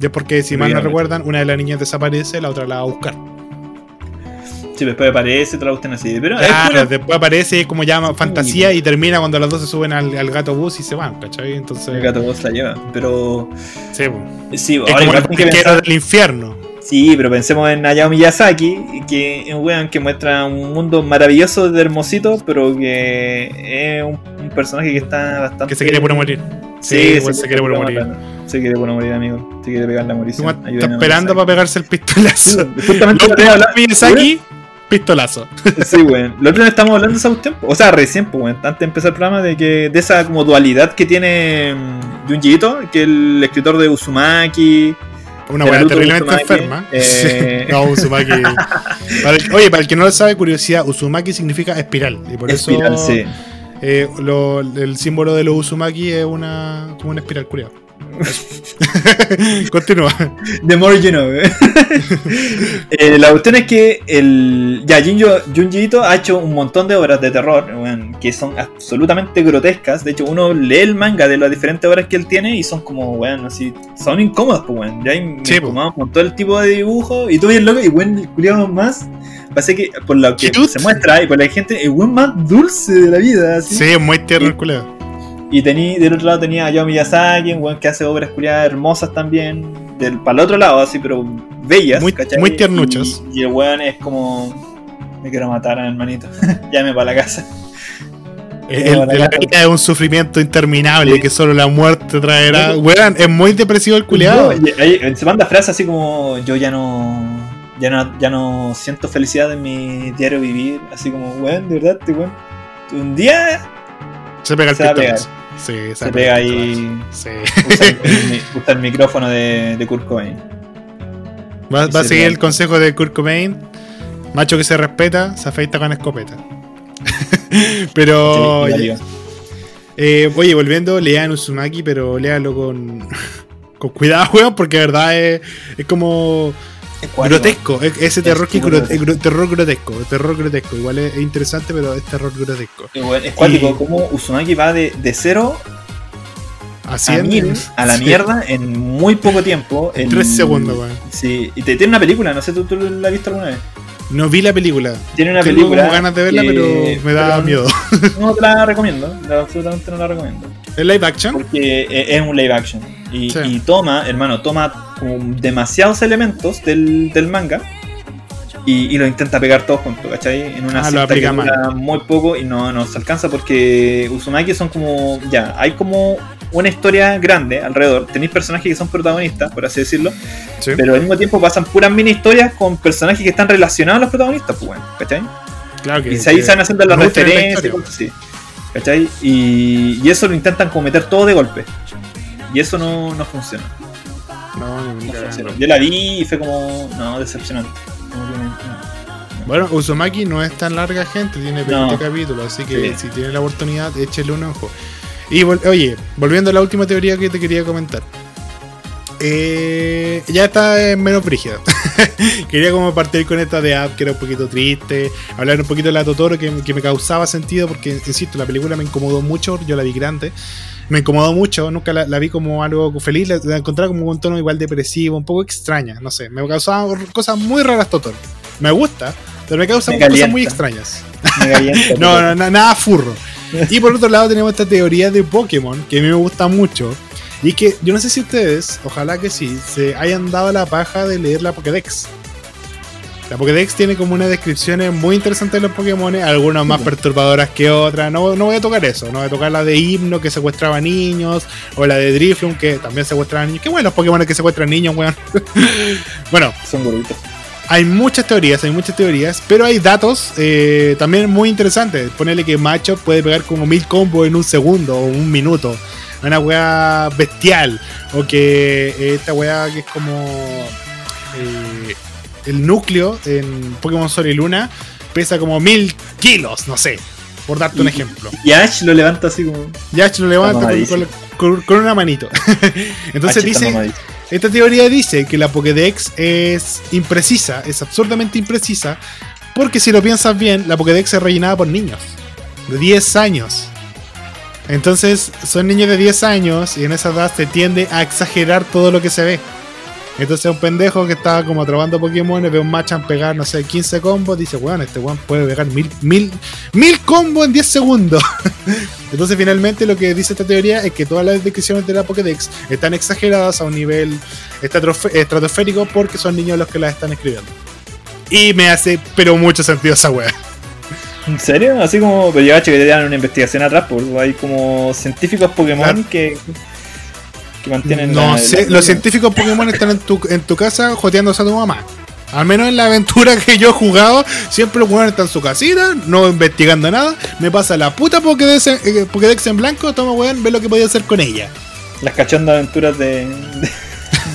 Y es porque, si mal no recuerdan, una de las niñas desaparece, la otra la va a buscar. Sí, después aparece, te la gustan así. Pero Claro, pura- después aparece como llama fantasía y termina cuando las dos se suben al, al gato bus y se van, ¿cachai? Entonces, el gato vos la lleva. Pero sí, po. sí, es ahora como el que pensar- del infierno. Sí, pero pensemos en Hayao Miyazaki, que es un weón que muestra un mundo maravilloso de hermosito, pero que es un, un personaje que está bastante. Que se quiere puro morir. Sí, igual se quiere puro morir. Se quiere puro morir, amigo. Se quiere pegar la morición. Está esperando para pegarse el pistolazo. Justamente Lo Miyazaki, pistolazo. Sí, weón. Lo otro día estamos hablando de esa cuestión. O sea, recién, pues, weón. Antes de empezar el programa, de que de esa como dualidad que tiene mm, Junji Ito, que el escritor de Uzumaki. Una buena terriblemente Uzumaki, enferma. eh. Sí. No, Uzumaki. Para el- oye, para el que no lo sabe, curiosidad, Uzumaki significa espiral. Y por Espiral, eso sí. eh, lo- el símbolo de los Uzumaki es una, como una espiral culiada. Continúa. The more you know. Eh, la cuestión es que el ya Junji, Junji Ito ha hecho un montón de obras de terror weón, que son absolutamente grotescas. De hecho, uno lee el manga de las diferentes obras que él tiene y son como, weón, así, son incómodas, pues, weón. Ya me Sí, incomodaba con todo el tipo de dibujo y tú bien loco y el culiado más. Parece que por lo que Cute. se muestra y por la gente, el weón más dulce de la vida, así. Sí, es muy tierno el culiado. Y tení, del otro lado tenía a Hayao Miyazaki, un weón que hace obras culiadas hermosas también. Del, para el otro lado, así, pero bellas. Muy- ¿cachai? muy tiernuchas. Y, y el weón es como. Me quiero matar, hermanito. Llame para la casa. El, la vida es un sufrimiento interminable Sí. que solo la muerte traerá. Sí. Weón, es muy depresivo el culiado. No, ahí se manda frases así como: Yo ya no. Ya no, ya no siento felicidad en mi diario vivir. Así como, weón, de verdad, te weón. Un día Se pega el se va a. Sí, se, pega ahí. Sí. Usa el, el- usa el micrófono de, de Kurt Cobain. Va, va a se seguir el consejo de Kurt Cobain. Macho que se respeta, se afeita con escopeta. pero. Sí, eh, oye, volviendo, lean Uzumaki, pero léalo con. con cuidado, weón, porque de verdad es, es como. Es grotesco. es- ese terror que gro- grotesco. gro- terror grotesco. Terror grotesco. Igual es, es interesante, pero es terror grotesco. Eh, bueno, es cuático, Y- como Uzumaki va de, de cero a en- mil a la sí, mierda en muy poco tiempo. En En tres segundos, weón. Sí, y te, tiene una película, no sé, ¿tú, tú la has visto alguna vez? No vi la película. Tiene una Tengo película. como ganas de verla, que- pero me da pero miedo. No te la recomiendo, absolutamente no la recomiendo. ¿Es live action? Porque e- es un live action. Y, Sí. y toma, hermano, toma como demasiados elementos del, del manga. Y, y lo intenta pegar todos juntos, ¿cachai? En una Ah, cinta que dura muy poco y no, no se alcanza porque Uzumaki son como. Ya, hay como una historia grande alrededor, tenéis personajes que son protagonistas, por así decirlo, Sí. pero al mismo tiempo pasan puras mini historias con personajes que están relacionados a los protagonistas, pues bueno, ¿cachai? Claro que. Y ahí que se van haciendo las nutren la referencias y cosas así. ¿Cachai? Y, y eso lo intentan como meter todo de golpe. Y eso no, no funciona. No, ni no. Yo la vi y fue como. No, decepcionante. Como que no. Bueno, Uzumaki no es tan larga gente, tiene 20 No. capítulos, así que Sí. si tiene la oportunidad, échele un ojo. Y vol- oye, volviendo a la última teoría que te quería comentar. Eh, ya está menos brígida. quería como partir con esta de App que era un poquito triste, hablar un poquito de la Totoro que, que me causaba sentido porque, insisto, la película me incomodó mucho, yo la vi grande. Me incomodó mucho, nunca la, la vi como algo feliz, la, la encontraba como un tono igual depresivo, un poco extraña, no sé, me causaba cosas muy raras Totoro. Me gusta, pero me causa Me cosas muy extrañas. Me calienta, No, no, no, nada furro. Y por otro lado tenemos esta teoría de Pokémon, que a mí me gusta mucho. Y que yo no sé si ustedes, ojalá que sí, se hayan dado la paja de leer la Pokédex. La Pokédex tiene como unas descripciones muy interesantes de los Pokémon, algunas más perturbadoras que otras. No, no voy a tocar eso, no voy a tocar la de Himno que secuestraba niños, o la de Drifloon que también secuestraba niños. Qué bueno los Pokémon que secuestran niños, weón. bueno, Son gorditos. hay muchas teorías, hay muchas teorías, pero hay datos eh, también muy interesantes. Ponele que Macho puede pegar como mil combos en un segundo o un minuto. Una weá bestial. O que esta weá que es como eh, el núcleo en Pokémon Sol y Luna pesa como mil kilos, no sé. Por darte un Y- ejemplo. Y Ash lo levanta así como. Yash lo levanta con, una manito. Entonces Ash dice, esta teoría dice que la Pokédex es imprecisa, es absurdamente imprecisa, porque si lo piensas bien, la Pokédex es rellenada por niños de 10 años. Entonces, son niños de 10 años y en esa edad se tiende a exagerar todo lo que se ve. Entonces, un pendejo que estaba como atrapando Pokémon ve un Machan pegar, no sé, 15 combos, dice, weón, este weón puede pegar mil, mil, mil combos en 10 segundos. Entonces, finalmente, lo que dice esta teoría es que todas las descripciones de la Pokédex están exageradas a un nivel estratosférico porque son niños los que las están escribiendo. Y me hace, pero mucho sentido esa wea. ¿En serio? Así como. Pero yo que te dan una investigación atrás, pues hay como científicos Pokémon Claro. que. Que mantienen. No la- sé, la- los científicos Pokémon están en tu, en tu casa joteándose a tu mamá. Al menos en la aventura que yo he jugado, siempre los weones están en su casita, no investigando nada. Me pasa la puta Pokédex, eh, Pokédex en blanco, toma weón, ve lo que podía hacer con ella. Las cachondas aventuras de. de,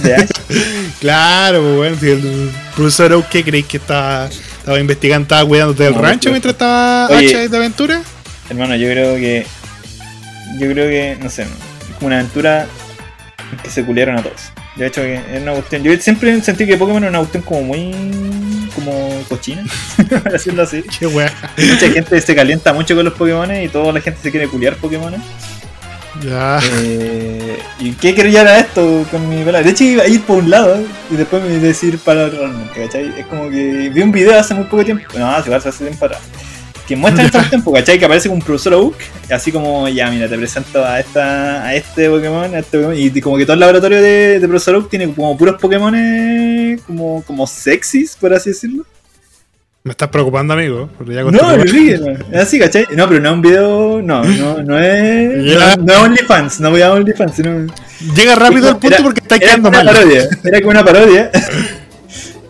de Ash. Claro, pues weón, si el profesor Oak, ¿qué creéis que estaba, estaba investigando, estaba cuidándote del No, rancho no. mientras estaba Oye. H de aventura? Hermano, yo creo que. Yo creo que, no sé, es como una aventura en que se culiaron a todos. De hecho, que es una cuestión. Yo siempre sentí que Pokémon era una cuestión como muy. como cochina, decirlo así. Qué weón. Mucha gente se calienta mucho con los Pokémon y toda la gente se quiere culiar Pokémon. Ya. Eh, ¿Y qué quería era esto con mi? De hecho, iba a ir por un lado y después me iba a decir para otro. Es como que vi un video hace muy poco tiempo, no, hace hace tiempo atrás, que muestra esta tiempo, ¿cachai? Que aparece con un profesor Oak, así como, ya, mira, te presento a esta a este Pokémon, a este Pokémon, y como que todo el laboratorio de, de profesor Oak tiene como puros Pokémon como, como sexys, por así decirlo. Me estás preocupando, amigo. porque ya No, conté- no, es así, ¿cachai? No, pero no es un video, no, no, no es, no, no es OnlyFans, no voy a OnlyFans, sino... Llega rápido al punto porque está quedando mal. parodia, era como una parodia.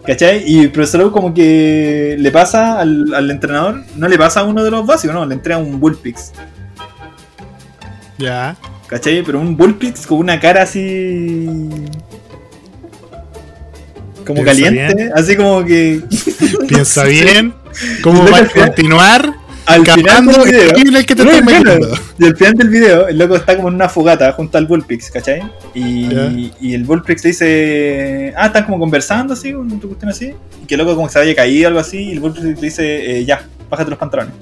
¿Cachai? Y el profesor Oak como que le pasa al, al entrenador, no le pasa a uno de los básicos, no, le entrega un Bullpix. Ya. ¿Cachai? Pero un Bullpix con una cara así. Como Piensa caliente, bien. así como que. Piensa bien. ¿Cómo va a continuar? Al final del el video. el que te No. Y al final del video, el loco está como en una fogata junto al Bullpix, ¿cachai? Y, y el Bullpix le dice, ah, están como conversando así, una cuestión así, y que el loco como que se había caído algo así, y el Bullpix le dice, eh, ya, bájate los pantalones.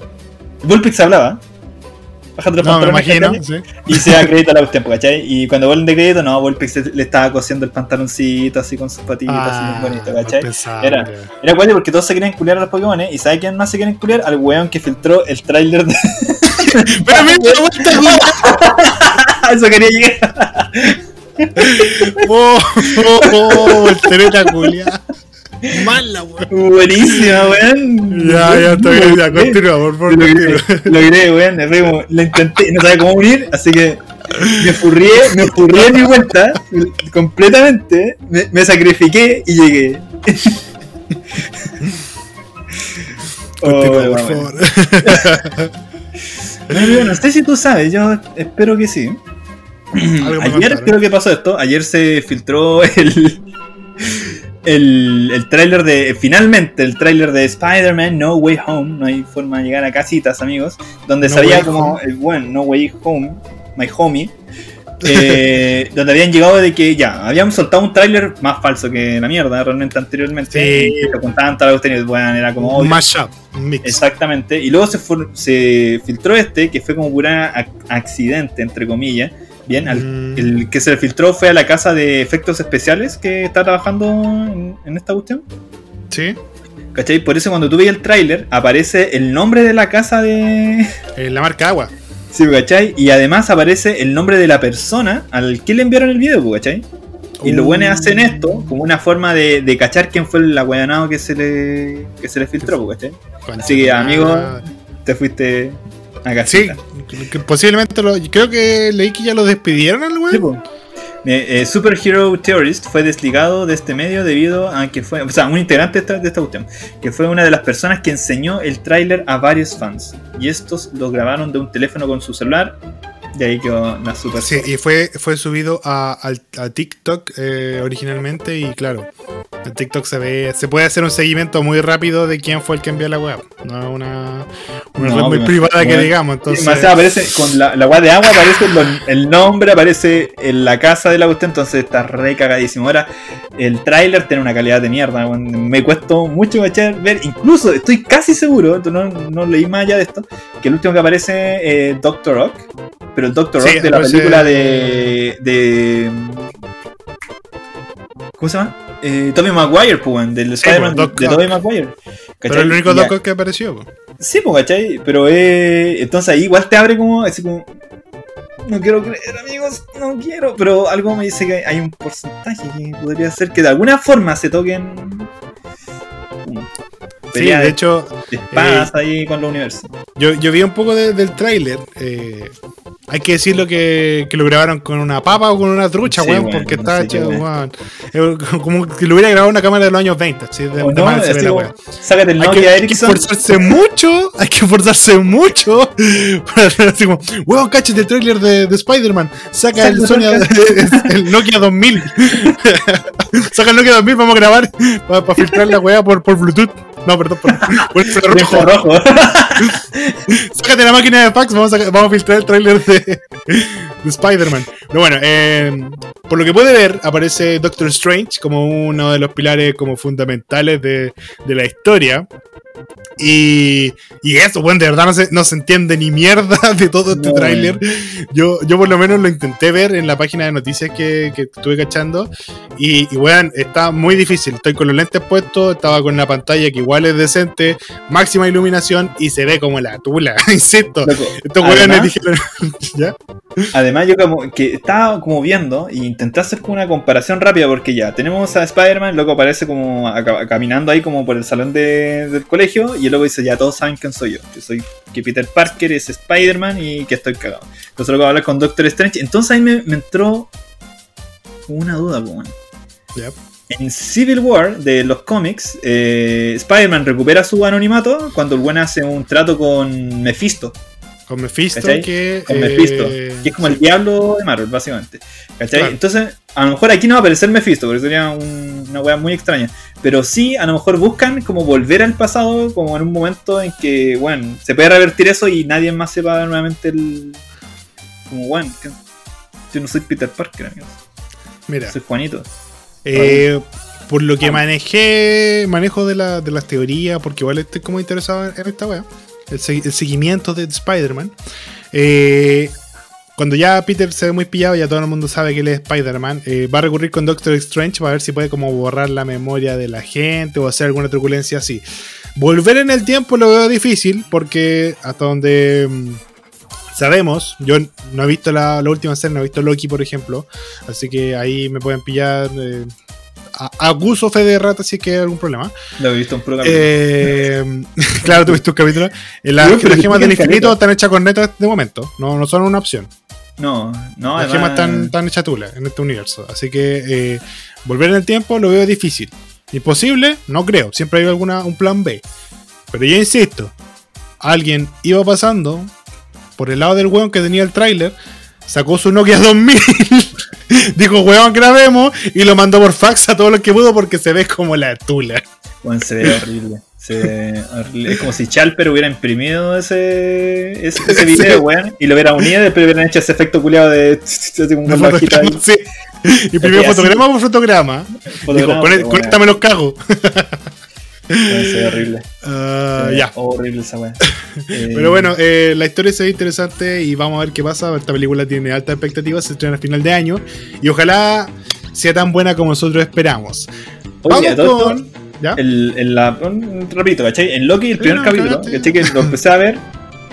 El Bullpix hablaba, bájate los No, me pantalones, imagino. ¿cachai? sí. y se da crédito a la cuestión, ¿cachai? Y cuando vuelven de crédito, no, Bullpix le estaba cosiendo el pantaloncito así con sus patitas, así Ah, bien bonito, ¿cachai? Era-. Era guay porque todos se querían culiar a los Pokémon, ¿eh? ¿Y sabe quién más se quieren culiar? Al weón que filtró el tráiler de... Pero güey. Eso quería llegar. Oh, oh, oh, voltereta culia. Mala, weón. Buenísima, weón. Ya, ya está bien, ya, continúa, por favor. lo logré, weón. como- Lo intenté, no sabía cómo unir, así que me furrié, me furrié en mi vuelta, completamente, me, me sacrifiqué y llegué. Continúa, Oh, por favor. No, sé si tú sabes, yo espero que sí. Ayer creo que pasó esto, ayer se filtró el el, el tráiler de finalmente el tráiler de Spider-Man No Way Home, no hay forma de llegar a casitas, amigos, donde No sabía como el buen No Way Home, My Homie. eh, donde habían llegado de que ya, habíamos soltado un tráiler más falso que la mierda realmente anteriormente. Sí. te contaban las cuestiones, bueno, era como Un mashup, mix. Exactamente. Y luego se, se filtró este, que fue como pura ac- accidente, entre comillas. Bien, al- Mm. el que se le filtró fue a la casa de efectos especiales que está trabajando en, en esta cuestión. Sí, ¿Cachai? Por eso cuando tú ves el tráiler aparece el nombre de la casa de... eh, la marca agua. Sí, ¿cachai? Y además aparece el nombre de la persona al que le enviaron el video, ¿cachai? Y los buenos hacen esto como una forma de, de cachar quién fue el aguayanado que se le, que se le filtró, ¿cachai? Concha Así que, amigo. Te fuiste a Sí, casita. Que posiblemente lo. Creo que leí que ya lo despidieron al Sí, weón. po. Eh, eh, Superhero Theorist fue desligado de este medio debido a que fue, o sea, un integrante de esta, cuestión, que fue una de las personas que enseñó el tráiler a varios fans. Y estos lo grabaron de un teléfono con su celular. De ahí quedó la super. Sí, y fue, fue subido a TikTok eh, originalmente y claro, en TikTok se ve, se puede hacer un seguimiento muy rápido de quién fue el que envió la web. No es una, una No, red muy privada que digamos. Y Entonces, más aparece con la, la guay de agua, aparece el nombre, aparece en la casa de la cuestión, entonces está re cagadísimo. Ahora, el tráiler tiene una calidad de mierda, me cuesta mucho ver, incluso estoy casi seguro, no, no leí más allá de esto, que el último que aparece es Doctor Rock, pero el Doctor Sí, Rock de la película de, de... ¿Cómo se llama? Eh, Tobey Maguire, pues, del Spider-Man pues, Doc de. Tobey Maguire. pero ¿cachai? el único doco que apareció. po. Sí, pues, ¿cachai? Pero eh, entonces ahí igual te abre como, así como, no quiero creer, amigos, no quiero. Pero algo me dice que hay un porcentaje que podría ser que de alguna forma se toquen Sí, de de, hecho, de espadas ahí con los universos. yo, yo vi un poco de- del tráiler. eh, hay que decirlo que, que lo grabaron con una papa o con una trucha, Sí, weón, weón, porque no está hecho, weón. weón. Eh, Como que lo hubiera grabado una cámara de los años 20, así de, O de no, mal se ve la weá. sácate el Hay Nokia que, hay que esforzarse mucho, hay que esforzarse mucho para hacer así como, weón, cachete el trailer de, de Spider-Man, saca el, Sony- el Nokia 2000, saca el Nokia 2000, vamos a grabar para filtrar la weá por, por Bluetooth. No, perdón, por el Rojo, rojo. Sácate la máquina de fax, vamos a, vamos a filtrar el trailer de, de Spider-Man. Pero bueno, eh, por lo que puede ver, aparece Doctor Strange como uno de los pilares como fundamentales de, de la historia. Y, y eso, bueno, de verdad no se, no se entiende ni mierda de todo este No, tráiler. Yo, yo por lo menos lo intenté ver en la página de noticias que, que estuve cachando. Y, y weón, está muy difícil. Estoy con los lentes puestos, estaba con la pantalla que igual es decente, máxima iluminación y se ve como la tula, insisto. Loco, Estos weones además- dijeron. ¿Ya? Además, yo como que estaba como viendo e intenté hacer como una comparación rápida porque ya tenemos a Spider-Man, loco aparece como acá- caminando ahí como por el salón de- del colegio y el loco dice, ya todos saben quién soy yo, que soy que Peter Parker es Spider-Man y que estoy cagado. Entonces luego hablar con Doctor Strange. Entonces ahí me, me entró una duda, bueno. Ya. En Civil War de los cómics, eh, Spider-Man recupera su anonimato cuando el buen hace un trato con Mephisto. Con Mephisto, ¿Cachai? que. con eh, Mephisto, que es como el diablo de Marvel, básicamente. ¿Cachai? Claro. Entonces, a lo mejor aquí no va a aparecer Mephisto, porque sería un- una wea muy extraña. Pero sí, a lo mejor buscan como volver al pasado, como en un momento en que, bueno, se puede revertir eso y nadie más sepa nuevamente el. Como, bueno, que- yo no soy Peter Parker, amigos. Mira, Soy Juanito. eh, por lo que manejé, manejo de, la, de las teorías, porque igual estoy como interesado en, esta wea, el, el seguimiento de Spider-Man. eh, cuando ya Peter se ve muy pillado, ya todo el mundo sabe que él es Spider-Man, eh, va a recurrir con Doctor Strange para ver si puede como borrar la memoria de la gente o hacer alguna truculencia así. Volver en el tiempo lo veo difícil porque hasta donde mm, sabemos, yo no he visto la, última serie, no he visto Loki, por ejemplo, así que ahí me pueden pillar. eh, a- acuso fe de rata si es que hay algún problema. Lo he visto en programa. Eh, claro, tuviste un capítulo. Eh, las gemas del infinito están hechas con netas de momento, no, no son una opción. No, no, Las además- gemas están, están hechas tula en este universo. Así que eh, volver en el tiempo lo veo difícil. Imposible, no creo. Siempre hay alguna, un plan B. Pero yo insisto, alguien iba pasando por el lado del weón que tenía el tráiler, sacó su Nokia 2000, dijo weón grabemos y lo mandó por fax a todos los que pudo porque se ve como la tula. Weón, se ve horrible. Se ve horrible. Es como si Chalper hubiera imprimido ese, ese, ese video, weón, y lo hubiera unido y después hubieran hecho ese efecto culiado de. Una ahí. sí. Y primero fotograma por fotograma. Fotograma, Dijo, bueno, los cago. weón, Se ve horrible. Ah, Se ve ya. Horrible esa weón. Eh, Pero bueno, eh, la historia se ve interesante y vamos a ver qué pasa. Esta película tiene altas expectativas, se estrena a final de año y ojalá sea tan buena como nosotros esperamos. Oye, vamos con. el, en la, un- repito, ¿cachai? En Loki, el primer no, capítulo. ¿cachai? Que lo empecé a ver.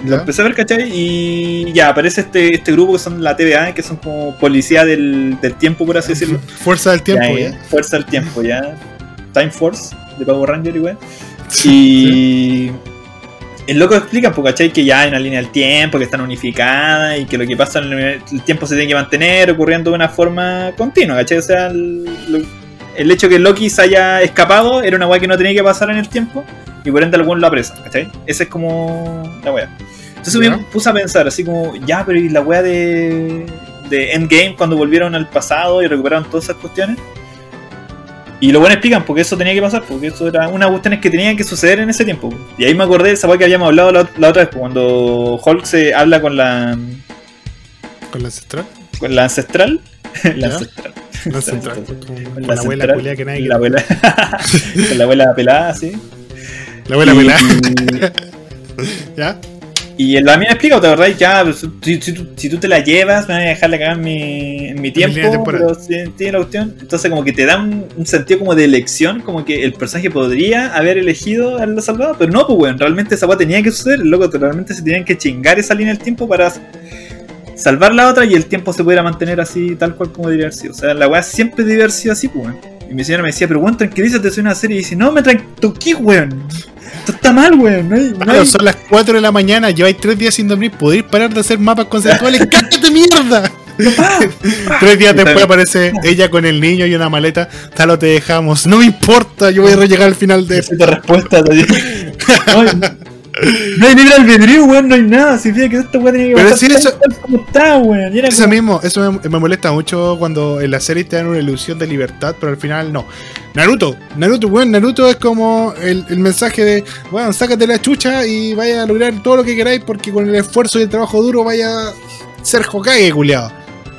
Lo empecé a ver, ¿cachai? Y ya aparece este, este grupo que son la TVA, que son como policía del, del tiempo, por así decirlo. Fuerza del tiempo, Ya, ¿ya? eh, Fuerza del tiempo, ya. Time Force de Power Ranger y. Y. El loco explica, pues, ¿cachai? Que ya hay una línea del tiempo, que están unificadas y que lo que pasa en el, tiempo se tiene que mantener ocurriendo de una forma continua, ¿cachai? O sea, el, el hecho que Loki se haya escapado era una weá que no tenía que pasar en el tiempo y por ende algún lo apresa, ¿cachai? Esa es como la weá. Entonces Ya. me puse a pensar, así como, ya, pero ¿y la weá de, de Endgame cuando volvieron al pasado y recuperaron todas esas cuestiones? Y lo bueno explican porque eso tenía que pasar, porque eso era una cuestiones que tenían que suceder en ese tiempo. Y ahí me acordé de esa que habíamos hablado la, la otra vez, pues, cuando Hulk se habla con la, Con la ancestral. con la ancestral. la ancestral. La ancestral. Con, La la abuela culia que nadie la abuela, con la abuela pelada, así. La abuela y, pelada. ¿Ya? Y la mina explica, ¿te acordás? Ya, pues, si, si tú, si tú te la llevas, me vas a dejarla cagar en mi, en mi tiempo. pero si tiene la cuestión. Entonces, como que te da un, un sentido como de elección, como que el personaje podría haber elegido a la salvado, pero no, pues, weón. Realmente esa weá tenía que suceder. Loco, realmente se tenían que chingar esa línea del tiempo para salvar la otra y el tiempo se pudiera mantener así, tal cual como debería haber sido. O sea, la weá siempre debe haber sido así, pues, weón. Y mi señora me decía, pero weón, tranquilízate, soy una serie. Y dice, no, me tranquilí, weón. Esto está mal, weón. No hay, no Claro, hay- son las 4 de la mañana, lleváis 3 días sin dormir, podéis parar de hacer mapas conceptuales. ¡Cállate mierda! Tres días después aparece ella con el niño y una maleta. Talo te dejamos. No me importa, yo voy a llegar al final de Necesito respuestas. así. No no hay libre albedrío, weón, no hay nada. Si fíjate que esta weá tiene que Pero pasar eso- como está, weón. Eso como- mismo, eso me, me molesta mucho cuando en la serie te dan una ilusión de libertad, pero al final no. Naruto, Naruto, weón, Naruto es como el, el mensaje de, bueno, sácate la chucha y vaya a lograr todo lo que queráis porque con el esfuerzo y el trabajo duro vaya a ser Hokage, culiado.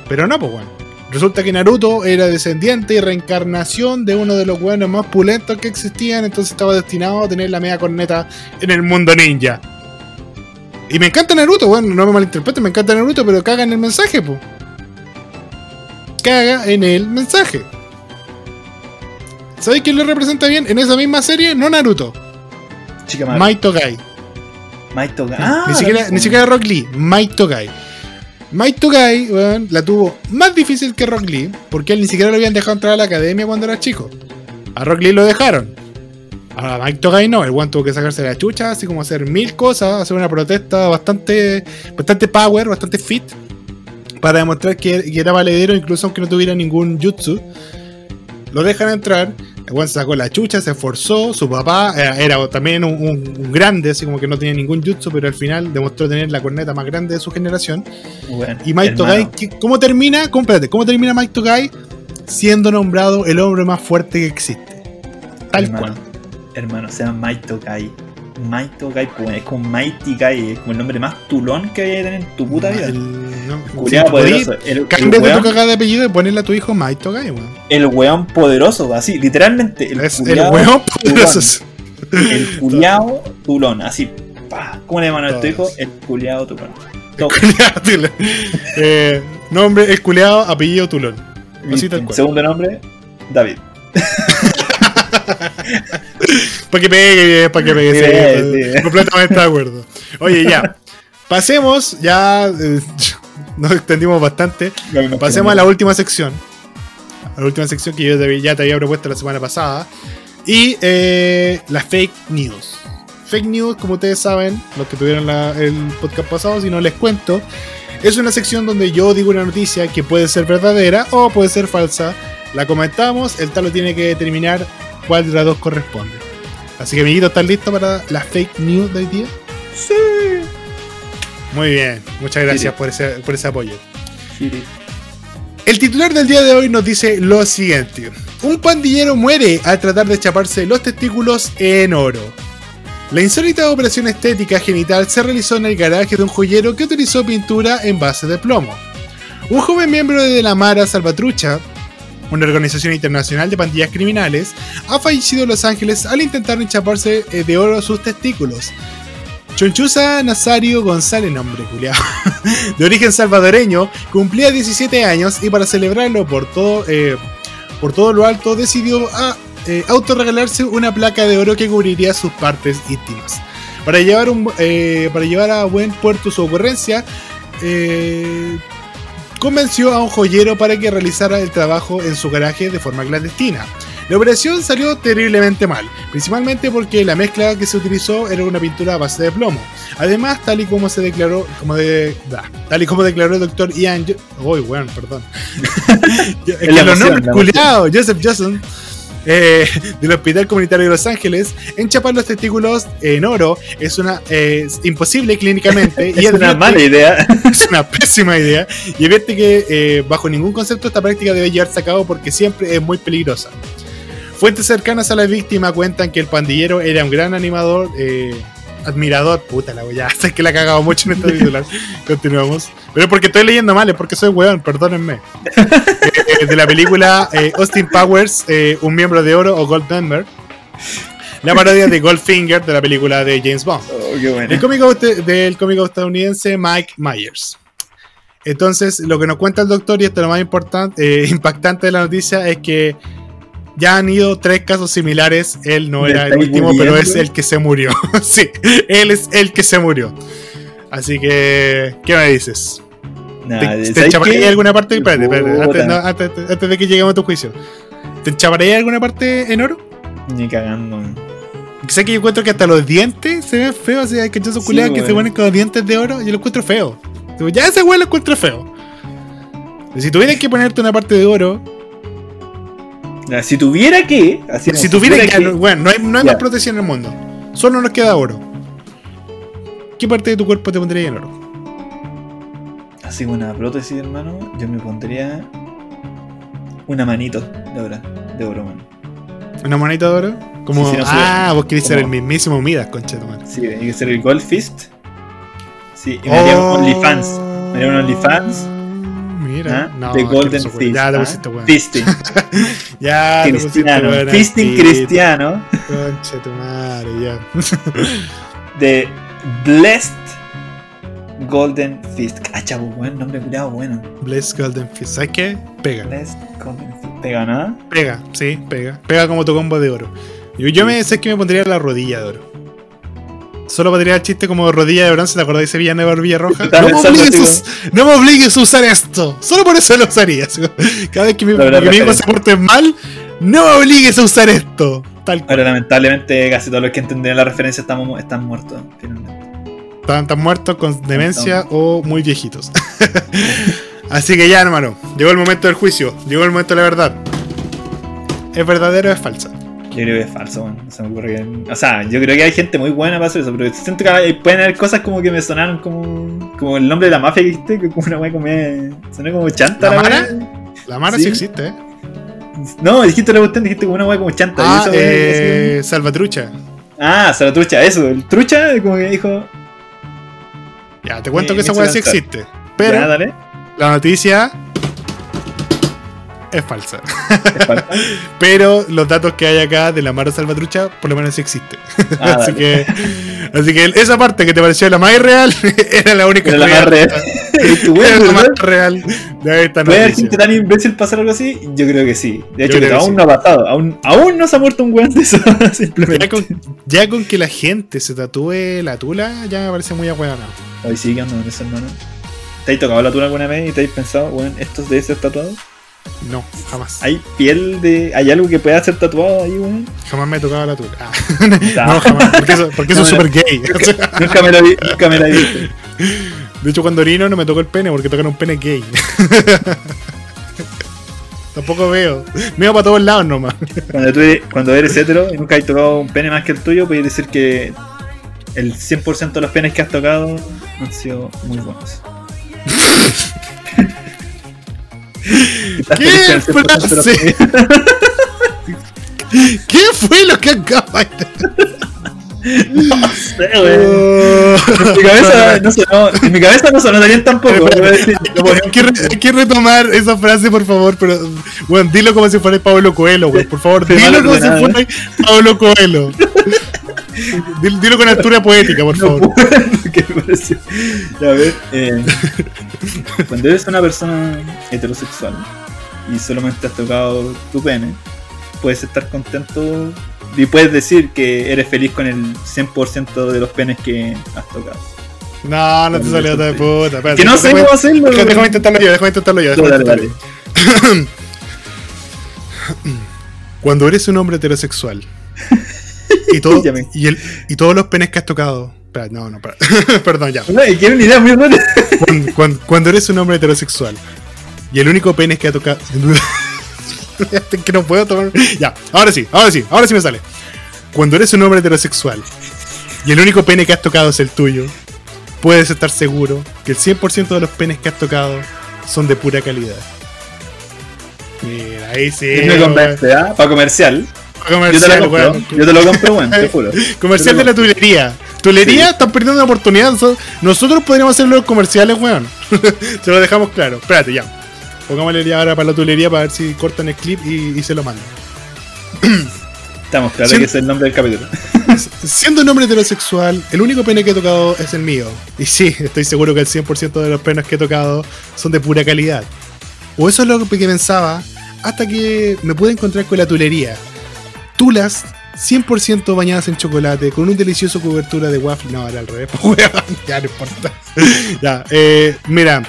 Pero no, pues weón. Resulta que Naruto era descendiente y reencarnación de uno de los weones más pulentos que existían, entonces estaba destinado a tener la media corneta en el mundo ninja. Y me encanta Naruto, bueno, no me malinterpreten, me encanta Naruto, pero caga en el mensaje, po. Caga en el mensaje. ¿Sabéis quién lo representa bien? En esa misma serie, no Naruto, Chica madre. Mai Togai. Mai Toga. Ah, ni, siquiera, ni Rock Lee, Mai Togai. Mai Togai, weón, la tuvo más difícil que Rock Lee, porque él ni siquiera lo habían dejado entrar a la academia cuando era chico. A Rock Lee lo dejaron. A Mike Togai no, el weón tuvo que sacarse la chucha, así como hacer mil cosas, hacer una protesta bastante, bastante power, bastante fit, para demostrar que, que era valedero, incluso aunque no tuviera ningún jutsu. Lo dejan entrar, se sacó la chucha, se esforzó, su papá eh, era también un, un- un grande, así como que no tenía ningún jutsu, pero al final demostró tener la corneta más grande de su generación. Y Mike ¿qué- ¿cómo termina? ¿Cómo, espérate, ¿Cómo termina Mike Togai? Siendo nombrado el hombre más fuerte que existe. Tal hermano, cual. Hermano, se llama Mai Togai. Mai Togai, pues, es como Mighty Guy, es como el nombre más tulón que hay que tener en tu puta vida. El, no, Culeado si poderoso. El, de tu cagada de apellido y ponerle a tu hijo Mike Togai, weón. el weón poderoso, así, literalmente. El Es el culiao weón poderoso. El culiao tulón, así. Pa. ¿Cómo le llaman a tu hijo? El culiao tulón. Todo. Culeado, Tulón. eh, nombre, el culeado, apellido Tulón. Así tal cual. Segundo nombre, David. Para que pegue para que pegue. Sí, sí, sí. estoy Completamente de acuerdo. Oye, ya. Pasemos, ya eh, nos extendimos bastante. Pasemos a la última sección. A la última sección que yo te- ya te había propuesto la semana pasada. Y eh, las fake news. Fake news, como ustedes saben, los que tuvieron la- el podcast pasado, si no les cuento, Es una sección donde yo digo una noticia que puede ser verdadera o puede ser falsa. La comentamos, el tal lo tiene que determinar cuál de las dos corresponde. Así que, amiguito, ¿estás listo para la fake news de hoy día? Sí. Muy bien, muchas gracias por ese, por ese apoyo. El titular del día de hoy nos dice lo siguiente. Un pandillero muere al tratar de chaparse los testículos en oro. La insólita operación estética genital se realizó en el garaje de un joyero que utilizó pintura en base de plomo. Un joven miembro de la Mara Salvatrucha, una organización internacional de pandillas criminales, ha fallecido en Los Ángeles al intentar enchaparse eh, de oro sus testículos. Chonchuza Nazario González, nombre culiao, de origen salvadoreño, cumplía 17 años y para celebrarlo por todo, eh, por todo lo alto decidió a, eh, autorregalarse una placa de oro que cubriría sus partes íntimas. Para llevar, un, eh, para llevar a buen puerto su ocurrencia, convenció a un joyero para que realizara el trabajo en su garaje de forma clandestina. La operación salió terriblemente mal, principalmente porque la mezcla que se utilizó era una pintura a base de plomo. Además, tal y como se declaró, como de, da, tal y como declaró el doctor Ian, uy, bueno, perdón, emoción, culiados, Joseph Johnson, eh, del Hospital Comunitario de Los Ángeles, enchapar los testículos en oro es una eh, es imposible clínicamente y Es una mala idea. es una pésima idea y advierte que eh, bajo ningún concepto esta práctica debe llevarse a cabo porque siempre es muy peligrosa. Fuentes cercanas a la víctima cuentan que el pandillero era un gran animador, eh, admirador, puta la wea, sé que la he cagado mucho en este titular. Continuamos. Pero porque estoy leyendo mal, es porque soy weón, perdónenme. Eh, de la película eh, Austin Powers, eh, un miembro de oro o Gold Member. La parodia de Goldfinger de la película de James Bond. Oh, qué. El cómico del cómico estadounidense Mike Myers. Entonces, lo que nos cuenta el doctor, y esto es lo más importante, impactante de la noticia, es que ya han ido tres casos similares. Él no ¿Me era el último, pero es el que se murió. sí, él es el que se murió. Así que, ¿qué me dices? Nah, ¿Te, ¿sabes te enchaparías qué? en alguna parte? Espérate, espérate, antes, Puta. no, antes- antes de que lleguemos a tu juicio. ¿Te enchaparías en alguna parte en oro? Ni cagando. Sé que yo encuentro que hasta los dientes se ven feos, así hay que esos Sí, que se ponen con los dientes de oro, yo lo encuentro feo. Ya ese weón lo encuentro feo. Si tuvieras que ponerte una parte de oro, Si tuviera que. Así si tuvieras que. que- Bueno, no hay, no hay más protección en el mundo. Solo nos queda oro. ¿Qué parte de tu cuerpo te pondría en oro? Así una prótesis, hermano, yo me pondría una manito de oro, de oro, mano. ¿Una moneda de oro? Como, Sí, sí, no sé. ah, vos querés ser el mismísimo Midas, concha de. Sí, tiene que ser el Gold Fist. Sí, y me haría un OnlyFans. Me haría un OnlyFans. Mira, ¿ah? no, de Golden asqueroso, Fist. Ya te ¿ah? pusiste weón. Fisting. Ya te pusiste cristiano. weón. Fisting cristiano. Concha tu madre, ya. De Blessed Golden Fist. Cacha, pues, buen nombre curado, bueno. Bless Golden Fist. ¿Sabes qué? Pega. Blessed Golden Fist. ¿Pega nada? Pega, sí, pega. Pega como tu combo de oro. Yo, yo me sé que me pondría la rodilla de oro. Solo para tirar el chiste como rodilla de bronce, ¿te acordás de ese villano de barbilla roja? Estaba No me, obligues no me obligues a usar esto. Solo por eso lo usaría. Cada vez que mi, hijo se porte mal, no me obligues a usar esto. Tal cual. Ahora, lamentablemente, casi todos los que entendían la referencia estamos, están muertos, finalmente. Están, están muertos con demencia o muy viejitos. Así que ya, hermano. Llegó el momento del juicio. Llegó el momento de la verdad. ¿Es verdadero o es falsa? Yo creo que es falso, weón. No se me ocurre que. O sea, yo creo que hay gente muy buena para hacer eso, pero siento que pueden haber cosas como que me sonaron como. Como el nombre de la mafia que dijiste, que como una wea como. eh, Sonó como chanta ¿La la Mara? wea. La Mara sí, Sí. existe, ¿eh? No, dijiste la cuestión, dijiste como una wea como chanta. Ah, wea- eh, Salvatrucha. Ah, se la trucha, eso. El trucha, como que dijo. Ya, te cuento Eh, que esa me hizo sí existe. Pero Ya, dale. la noticia es falsa. Es. Pero los datos que hay acá de la Mara Salvatrucha, por lo menos sí existe. Ah, así que así que esa parte que te pareció la más irreal era la única Era la más real. Era la más real de esta ¿Puede haber noticia. gente tan imbécil pasar algo así? Yo creo que sí. De hecho, que que aún sí. no ha pasado. Aún, aún no se ha muerto un weón de eso. Simplemente. Ya con, ya con que la gente se tatúe la tula, ya me parece muy ahueonado. Hoy sí, ¿qué onda con eso, hermano? ¿Te has tocado la tula alguna vez y te has pensado, weón, esto debe ser tatuado? No, jamás. ¿Hay piel de. ¿Hay algo que pueda ser tatuado ahí, weón? Jamás me he tocado la tula. Ah. No, jamás. Porque eso, porque eso No, es súper gay. Nunca me la vi, nunca me la he visto. De hecho, cuando orino no me toco el pene porque tocan un pene gay. Tampoco veo. Meo para todos lados nomás. Cuando, tú eres, cuando eres hetero y nunca has tocado un pene más que el tuyo, puedes decir que el 100% de los penes que has tocado han sido muy buenos. ¿Qué feliz con el 100% de los frase? ¿Qué fue lo que acaba de No sé, güey. En mi cabeza no sonó, en mi cabeza no sonó bien tampoco. lo ponía- hay, que re- hay que retomar esa frase, por favor, pero bueno, dilo como si fuera Pablo Coelho, güey. Por favor, dilo como si fuera Pablo Coelho. Dilo, dilo con altura poética, por No favor. puedo, porque me pareció- Ya, a ver, eh, cuando eres una persona heterosexual y solamente has tocado tu pene, puedes estar contento y puedes decir que eres feliz con el 100% de los penes que has tocado. No, no te salió de puta. espérate, Que no sé cómo hacerlo. déjame, intentarlo yo, déjame intentarlo yo. déjame Dale, dale, intentarlo yo. Cuando eres un hombre heterosexual y, todo, el, y todos los penes que has tocado. Espera, no, no, espera. perdón, ya. No, quiero una idea muy buena. Cuando, cuando- cuando eres un hombre heterosexual y el único pene que ha tocado. que no puedo tomar. Ya, ahora sí, ahora sí, ahora sí me sale. Cuando eres un hombre heterosexual y el único pene que has tocado es el tuyo, puedes estar seguro que el 100% de los penes que has tocado son de pura calidad. Mira, ahí sí. me convence, ¿ah? Para comercial. Yo te lo compro. Yo te lo compro, weón, te juro. Comercial de la tulería. Tulería Sí. están perdiendo una oportunidad. So- Nosotros podríamos hacer los comerciales, weón. se lo dejamos claro. Espérate, ya. Pongámosle ya ahora para la tulería para ver si cortan el clip y, y se lo mandan. Estamos claros Sí. que es el nombre del capítulo. Siendo un hombre heterosexual, el único pene que he tocado es el mío. Y sí, estoy seguro que el 100% de los penes que he tocado son de pura calidad. O eso es lo que pensaba hasta que me pude encontrar con la tulería. Tulas 100% bañadas en chocolate, con un delicioso cobertura de waffle. No, era al revés, pues, weón. Ya no importa. ya, eh, mira,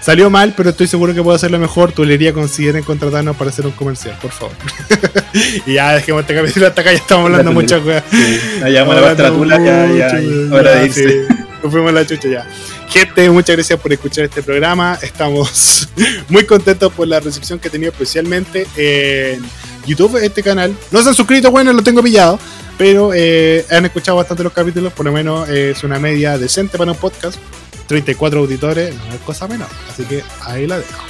salió mal, pero estoy seguro que puedo hacerlo mejor. Tulería consideren contratarnos para hacer un comercial, por favor. y ya, dejemos este capítulo hasta acá, ya estamos hablando La muchas weas. Sí. Ya llegamos a la tratula, ya, ya, ya. Hora de irse. sí. Nos fuimos la chucha ya. Gente, muchas gracias por escuchar este programa. Estamos muy contentos por la recepción que ha tenido especialmente en YouTube, este canal. No se han suscrito, bueno, lo tengo pillado. Pero eh, han escuchado bastante los capítulos, por lo menos eh, es una media decente para un podcast. 34 auditores, no es cosa menor. Así que ahí la dejo.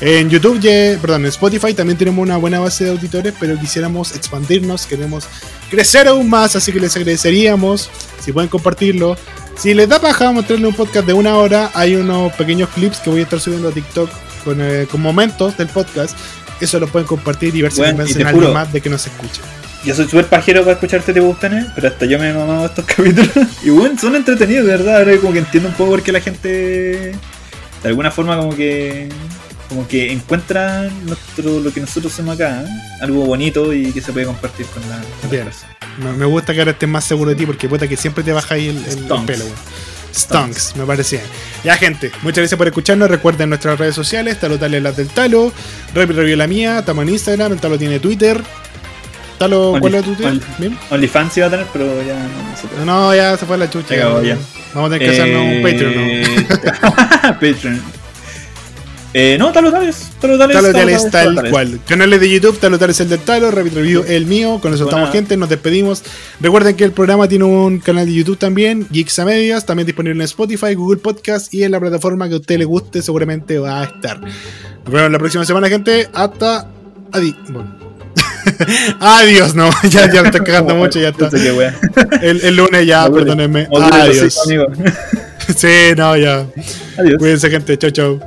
En YouTube, perdón, en Spotify también tenemos una buena base de auditores, pero quisiéramos expandirnos, queremos crecer aún más, así que les agradeceríamos si pueden compartirlo. Si les da paja mostrarle un podcast de una hora, hay unos pequeños clips que voy a estar subiendo a TikTok con, eh, con momentos del podcast. Eso lo pueden compartir y ver si Bueno, convencen a alguien más de que nos escuche. Yo soy súper pajero para escucharte te gustan, pero hasta yo me he mamado estos capítulos. Y bueno, son entretenidos, de verdad. Ahora como que entiendo un poco por qué la gente de alguna forma como que como que encuentra nuestro, lo que nosotros hacemos acá, ¿eh? algo bonito y que se puede compartir con la, con. Me, me gusta que ahora estés más seguro de ti porque puta que siempre te baja ahí el, el- el Stonks. pelo, weón. Stonks, me parece bien. Ya, gente, muchas gracias por escucharnos. Recuerden nuestras redes sociales: Talo Tale las del Talo, Review la mía, estamos en Instagram, el Talo tiene Twitter. Talo, ¿cuál es tu Twitter? OnlyFans iba a tener, pero ya no, se puede. No, ya se fue la chucha. Acabó, ya. Vamos a tener que hacernos un Patreon, ¿no? ¿no? Patreon. Eh, no, talo tales. Talo tales. Talo talo Tales tales, tal cual. Canales de YouTube, Talo Tales el del Talo, Rapid Review el mío. Con eso Buena. estamos, gente. Nos despedimos. Recuerden que el programa tiene un canal de YouTube también, Geeks a Medias, también disponible en Spotify, Google Podcast y en la plataforma que a usted le guste, seguramente va a estar. Nos vemos la próxima semana, gente. Hasta. Adi. Bueno. Adiós, no, ya, ya me estoy cagando mucho, ya está. El, el lunes ya, Madure. perdónenme. Madure, Adiós. Sí, no, ya. Adiós. Cuídense, gente. Chau, chau.